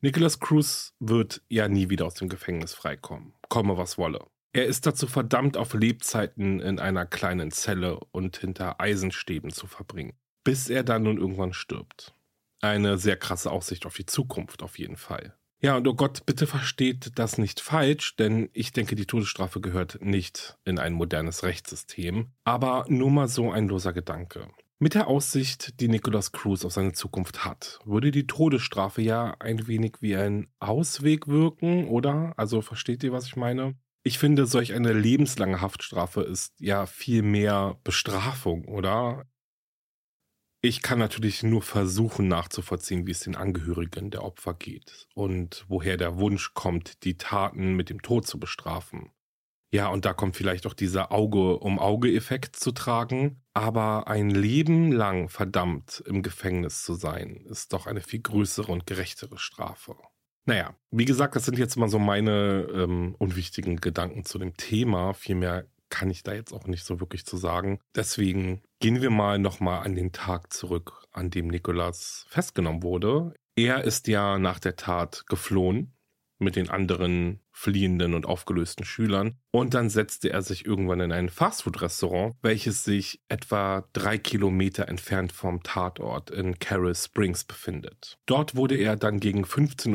Nicholas Cruz wird ja nie wieder aus dem Gefängnis freikommen, komme was wolle. Er ist dazu verdammt, auf Lebzeiten in einer kleinen Zelle und hinter Eisenstäben zu verbringen, bis er dann nun irgendwann stirbt. Eine sehr krasse Aussicht auf die Zukunft auf jeden Fall. Ja, und oh Gott, bitte versteht das nicht falsch, denn ich denke, die Todesstrafe gehört nicht in ein modernes Rechtssystem. Aber nur mal so ein loser Gedanke. Mit der Aussicht, die Nicholas Cruz auf seine Zukunft hat, würde die Todesstrafe ja ein wenig wie ein Ausweg wirken, oder? Also versteht ihr, was ich meine? Ich finde, solch eine lebenslange Haftstrafe ist ja viel mehr Bestrafung, oder? Ich kann natürlich nur versuchen nachzuvollziehen, wie es den Angehörigen der Opfer geht und woher der Wunsch kommt, die Taten mit dem Tod zu bestrafen. Ja, und da kommt vielleicht auch dieser Auge-um-Auge-Effekt zu tragen. Aber ein Leben lang verdammt im Gefängnis zu sein, ist doch eine viel größere und gerechtere Strafe. Naja, wie gesagt, das sind jetzt mal so meine ähm, unwichtigen Gedanken zu dem Thema. Vielmehr kann ich da jetzt auch nicht so wirklich zu sagen. Deswegen gehen wir mal nochmal an den Tag zurück, an dem Nikolas festgenommen wurde. Er ist ja nach der Tat geflohen mit den anderen fliehenden und aufgelösten Schülern. Und dann setzte er sich irgendwann in ein Fastfood-Restaurant, welches sich etwa drei Kilometer entfernt vom Tatort in Carroll Springs befindet. Dort wurde er dann gegen 15.50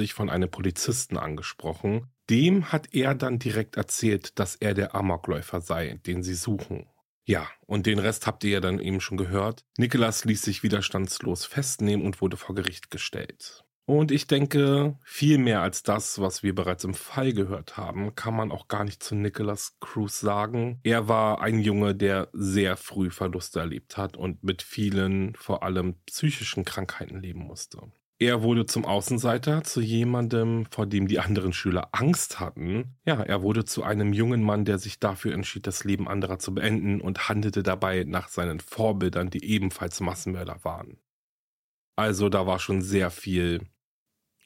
Uhr von einem Polizisten angesprochen. Dem hat er dann direkt erzählt, dass er der Amokläufer sei, den sie suchen. Ja, und den Rest habt ihr ja dann eben schon gehört. Nicholas ließ sich widerstandslos festnehmen und wurde vor Gericht gestellt. Und ich denke, viel mehr als das, was wir bereits im Fall gehört haben, kann man auch gar nicht zu Nicholas Cruz sagen. Er war ein Junge, der sehr früh Verluste erlebt hat und mit vielen, vor allem psychischen Krankheiten leben musste. Er wurde zum Außenseiter, zu jemandem, vor dem die anderen Schüler Angst hatten. Ja, er wurde zu einem jungen Mann, der sich dafür entschied, das Leben anderer zu beenden und handelte dabei nach seinen Vorbildern, die ebenfalls Massenmörder waren. Also da war schon sehr viel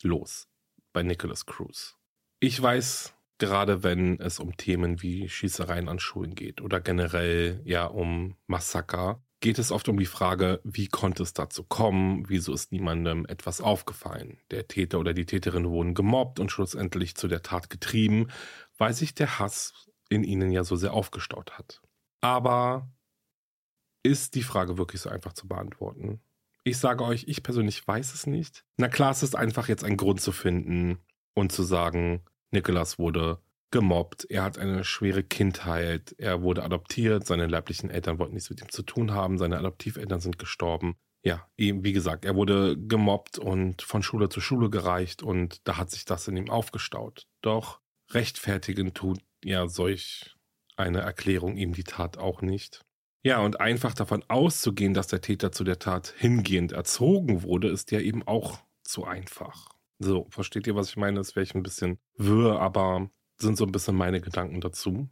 los bei Nicholas Cruz. Ich weiß, gerade wenn es um Themen wie Schießereien an Schulen geht oder generell ja um Massaker, geht es oft um die Frage, wie konnte es dazu kommen, wieso ist niemandem etwas aufgefallen. Der Täter oder die Täterin wurden gemobbt und schlussendlich zu der Tat getrieben, weil sich der Hass in ihnen ja so sehr aufgestaut hat. Aber ist die Frage wirklich so einfach zu beantworten? Ich sage euch, ich persönlich weiß es nicht. Na klar, es ist einfach jetzt ein Grund zu finden und zu sagen, Nicholas wurde gemobbt, er hat eine schwere Kindheit, er wurde adoptiert, seine leiblichen Eltern wollten nichts mit ihm zu tun haben, seine Adoptiveltern sind gestorben. Ja, eben wie gesagt, er wurde gemobbt und von Schule zu Schule gereicht und da hat sich das in ihm aufgestaut. Doch rechtfertigen tut ja solch eine Erklärung ihm die Tat auch nicht. Ja, und einfach davon auszugehen, dass der Täter zu der Tat hingehend erzogen wurde, ist ja eben auch zu einfach. So, versteht ihr, was ich meine? Das wäre ich ein bisschen wirr, aber sind so ein bisschen meine Gedanken dazu.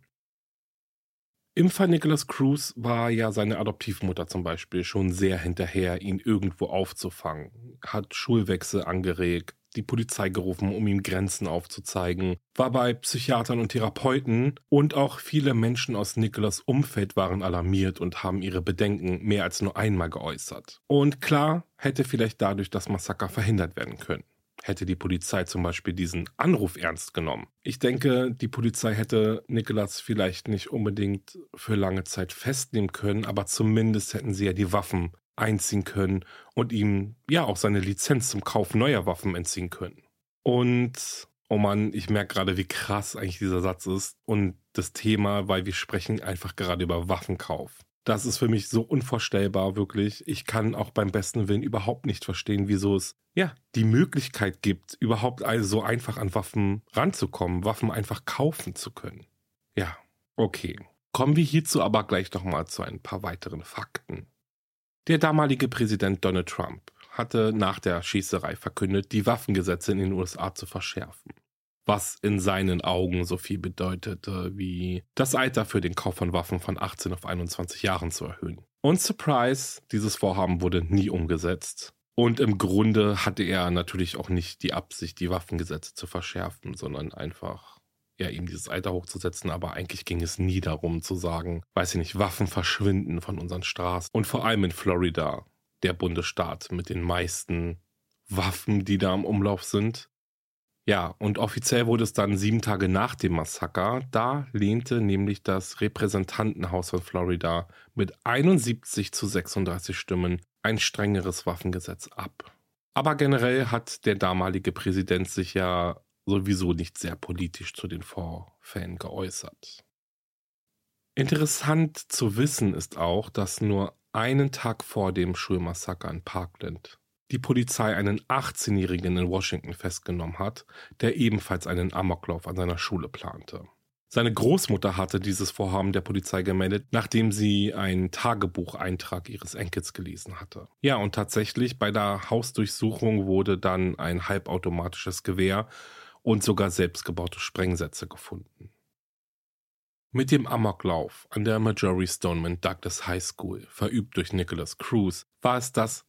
Im Fall Nicholas Cruz war ja seine Adoptivmutter zum Beispiel schon sehr hinterher, ihn irgendwo aufzufangen, hat Schulwechsel angeregt, die Polizei gerufen, um ihm Grenzen aufzuzeigen, war bei Psychiatern und Therapeuten und auch viele Menschen aus Nicholas Umfeld waren alarmiert und haben ihre Bedenken mehr als nur einmal geäußert. Und klar hätte vielleicht dadurch das Massaker verhindert werden können hätte die Polizei zum Beispiel diesen Anruf ernst genommen. Ich denke, die Polizei hätte Nicholas vielleicht nicht unbedingt für lange Zeit festnehmen können, aber zumindest hätten sie ja die Waffen einziehen können und ihm ja auch seine Lizenz zum Kauf neuer Waffen entziehen können. Und oh Mann, ich merke gerade, wie krass eigentlich dieser Satz ist und das Thema, weil wir sprechen einfach gerade über Waffenkauf. Das ist für mich so unvorstellbar, wirklich. Ich kann auch beim besten Willen überhaupt nicht verstehen, wieso es ja die Möglichkeit gibt, überhaupt also so einfach an Waffen ranzukommen, Waffen einfach kaufen zu können. Ja, okay. Kommen wir hierzu aber gleich nochmal zu ein paar weiteren Fakten. Der damalige Präsident Donald Trump hatte nach der Schießerei verkündet, die Waffengesetze in den USA zu verschärfen. Was in seinen Augen so viel bedeutete, wie das Alter für den Kauf von Waffen von 18 auf 21 Jahren zu erhöhen. Und surprise, dieses Vorhaben wurde nie umgesetzt. Und im Grunde hatte er natürlich auch nicht die Absicht, die Waffengesetze zu verschärfen, sondern einfach ja, ihm dieses Alter hochzusetzen, aber eigentlich ging es nie darum zu sagen, weiß ich nicht, Waffen verschwinden von unseren Straßen. Und vor allem in Florida, der Bundesstaat mit den meisten Waffen, die da im Umlauf sind. Ja, und offiziell wurde es dann sieben Tage nach dem Massaker. Da lehnte nämlich das Repräsentantenhaus von Florida mit 71 zu 36 Stimmen ein strengeres Waffengesetz ab. Aber generell hat der damalige Präsident sich ja sowieso nicht sehr politisch zu den Vorfällen geäußert. Interessant zu wissen ist auch, dass nur einen Tag vor dem Schulmassaker in Parkland die Polizei einen 18-Jährigen in Washington festgenommen hat, der ebenfalls einen Amoklauf an seiner Schule plante. Seine Großmutter hatte dieses Vorhaben der Polizei gemeldet, nachdem sie einen Tagebucheintrag ihres Enkels gelesen hatte. Ja, und tatsächlich bei der Hausdurchsuchung wurde dann ein halbautomatisches Gewehr und sogar selbstgebaute Sprengsätze gefunden. Mit dem Amoklauf an der Marjorie Stoneman Douglas High School, verübt durch Nicholas Cruz, war es das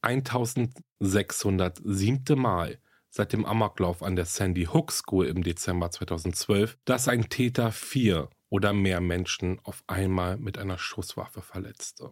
1607. Mal seit dem Amoklauf an der Sandy Hook School im Dezember 2012, dass ein Täter vier oder mehr Menschen auf einmal mit einer Schusswaffe verletzte.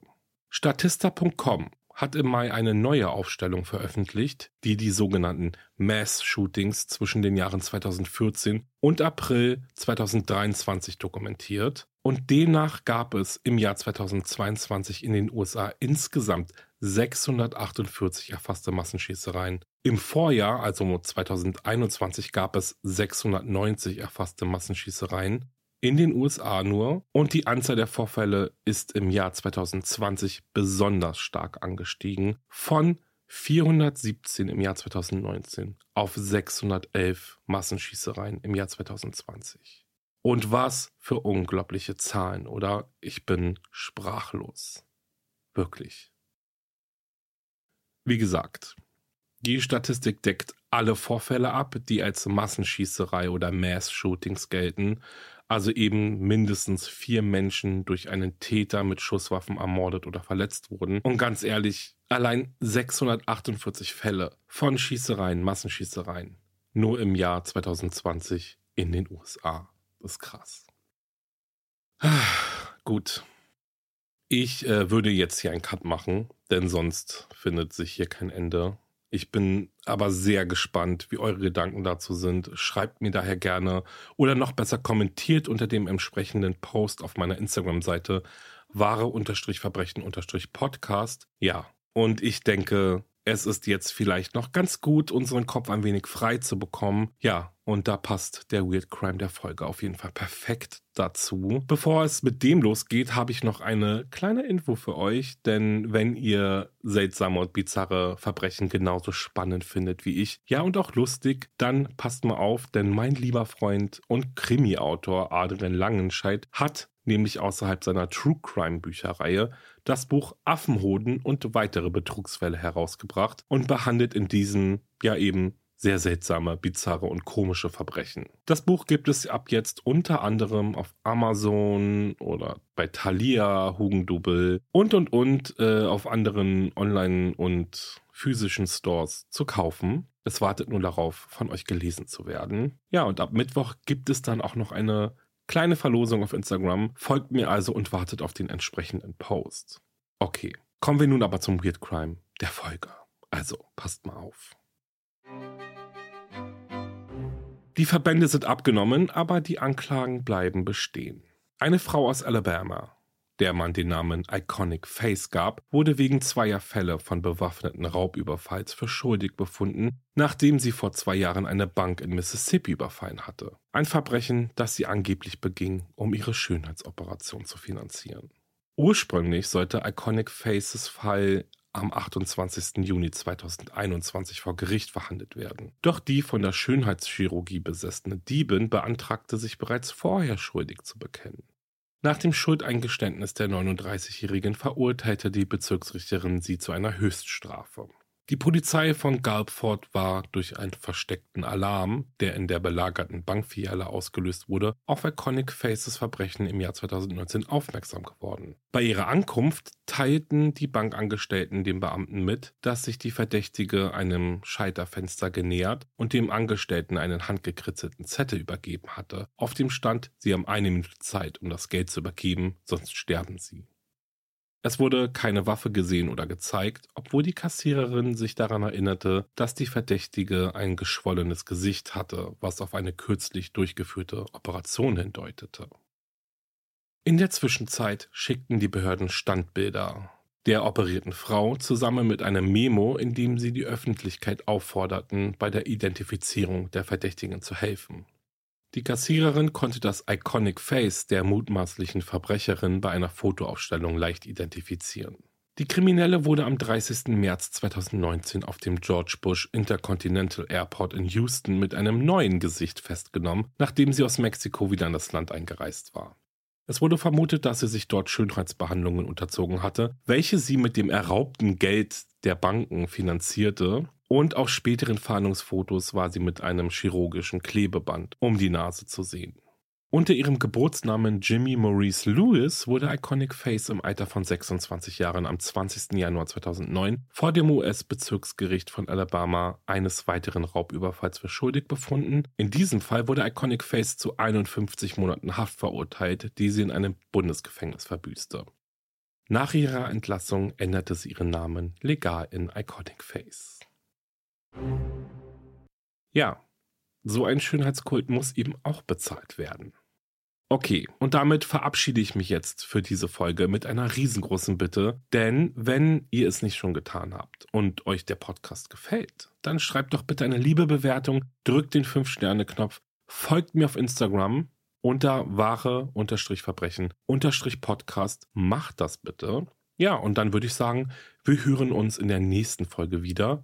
Statista.com hat im Mai eine neue Aufstellung veröffentlicht, die die sogenannten Mass-Shootings zwischen den Jahren 2014 und April 2023 dokumentiert. Und demnach gab es im Jahr 2022 in den USA insgesamt 648 erfasste Massenschießereien. Im Vorjahr, also 2021, gab es 690 erfasste Massenschießereien in den USA nur und die Anzahl der Vorfälle ist im Jahr 2020 besonders stark angestiegen von 417 im Jahr 2019 auf 611 Massenschießereien im Jahr 2020. Und was für unglaubliche Zahlen, oder? Ich bin sprachlos. Wirklich. Wie gesagt, die Statistik deckt alle Vorfälle ab, die als Massenschießerei oder Mass-Shootings gelten also eben mindestens vier Menschen durch einen Täter mit Schusswaffen ermordet oder verletzt wurden. Und ganz ehrlich, allein 648 Fälle von Schießereien, Massenschießereien, nur im Jahr 2020 in den USA. Das ist krass. Gut. Ich äh, würde jetzt hier einen Cut machen, denn sonst findet sich hier kein Ende. Ich bin aber sehr gespannt, wie eure Gedanken dazu sind. Schreibt mir daher gerne oder noch besser kommentiert unter dem entsprechenden Post auf meiner Instagram-Seite wahre-verbrechen-podcast. Ja, und ich denke, es ist jetzt vielleicht noch ganz gut, unseren Kopf ein wenig frei zu bekommen. Ja, und da passt der Weird Crime der Folge auf jeden Fall perfekt dazu. Bevor es mit dem losgeht, habe ich noch eine kleine Info für euch, denn wenn ihr seltsame und bizarre Verbrechen genauso spannend findet wie ich, ja und auch lustig, dann passt mal auf, denn mein lieber Freund und Krimi-Autor Adrian Langenscheid hat nämlich außerhalb seiner True Crime Bücherreihe, das Buch Affenhoden und weitere Betrugsfälle herausgebracht und behandelt in diesem ja eben sehr seltsame, bizarre und komische Verbrechen. Das Buch gibt es ab jetzt unter anderem auf Amazon oder bei Thalia, Hugendubel und und und äh, auf anderen Online- und physischen Stores zu kaufen. Es wartet nur darauf, von euch gelesen zu werden. Ja, und ab Mittwoch gibt es dann auch noch eine Kleine Verlosung auf Instagram. Folgt mir also und wartet auf den entsprechenden Post. Okay, kommen wir nun aber zum Weird Crime der Folge. Also, passt mal auf. Die Verbände sind abgenommen, aber die Anklagen bleiben bestehen. Eine Frau aus Alabama, der man den Namen Iconic Face gab, wurde wegen zweier Fälle von bewaffneten Raubüberfalls für schuldig befunden, nachdem sie vor zwei Jahren eine Bank in Mississippi überfallen hatte. Ein Verbrechen, das sie angeblich beging, um ihre Schönheitsoperation zu finanzieren. Ursprünglich sollte Iconic Faces Fall am 28. Juni 2021 vor Gericht verhandelt werden. Doch die von der Schönheitschirurgie besessene Diebin beantragte sich bereits vorher schuldig zu bekennen. Nach dem Schuldeingeständnis der 39-Jährigen verurteilte die Bezirksrichterin sie zu einer Höchststrafe. Die Polizei von Galpford war durch einen versteckten Alarm, der in der belagerten Bankfiliale ausgelöst wurde, auf Iconic Faces Verbrechen im Jahr 2019 aufmerksam geworden. Bei ihrer Ankunft teilten die Bankangestellten dem Beamten mit, dass sich die Verdächtige einem Scheiterfenster genähert und dem Angestellten einen handgekritzelten Zettel übergeben hatte. Auf dem stand, sie haben eine Minute Zeit, um das Geld zu übergeben, sonst sterben sie. Es wurde keine Waffe gesehen oder gezeigt, obwohl die Kassiererin sich daran erinnerte, dass die Verdächtige ein geschwollenes Gesicht hatte, was auf eine kürzlich durchgeführte Operation hindeutete. In der Zwischenzeit schickten die Behörden Standbilder der operierten Frau zusammen mit einem Memo, in dem sie die Öffentlichkeit aufforderten, bei der Identifizierung der Verdächtigen zu helfen. Die Kassiererin konnte das Iconic Face der mutmaßlichen Verbrecherin bei einer Fotoaufstellung leicht identifizieren. Die Kriminelle wurde am 30. März 2019 auf dem George Bush Intercontinental Airport in Houston mit einem neuen Gesicht festgenommen, nachdem sie aus Mexiko wieder in das Land eingereist war. Es wurde vermutet, dass sie sich dort Schönheitsbehandlungen unterzogen hatte, welche sie mit dem erraubten Geld der Banken finanzierte und auf späteren Fahndungsfotos war sie mit einem chirurgischen Klebeband um die Nase zu sehen. Unter ihrem Geburtsnamen Jimmy Maurice Lewis wurde Iconic Face im Alter von 26 Jahren am 20. Januar 2009 vor dem US-Bezirksgericht von Alabama eines weiteren Raubüberfalls für schuldig befunden. In diesem Fall wurde Iconic Face zu 51 Monaten Haft verurteilt, die sie in einem Bundesgefängnis verbüßte. Nach ihrer Entlassung änderte sie ihren Namen legal in Iconic Face. Ja, so ein Schönheitskult muss eben auch bezahlt werden. Okay, und damit verabschiede ich mich jetzt für diese Folge mit einer riesengroßen Bitte. Denn wenn ihr es nicht schon getan habt und euch der Podcast gefällt, dann schreibt doch bitte eine liebe Bewertung, drückt den 5-Sterne-Knopf, folgt mir auf Instagram unter wahre-verbrechen-podcast. Macht das bitte. Ja, und dann würde ich sagen, wir hören uns in der nächsten Folge wieder.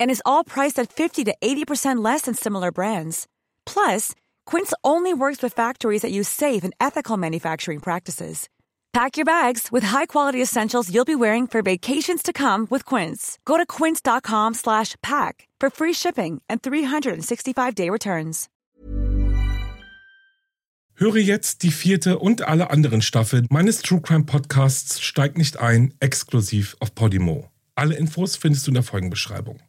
And is all priced at 50 to 80% less than similar brands. Plus, Quince only works with factories that use safe and ethical manufacturing practices. Pack your bags with high-quality essentials you'll be wearing for vacations to come with Quince. Go to quince.com slash pack for free shipping and 365-day returns. Höre jetzt die vierte und alle anderen Staffeln meines True Crime Podcasts Steig nicht ein, exklusiv auf Podimo. Alle Infos findest du in der Folgenbeschreibung.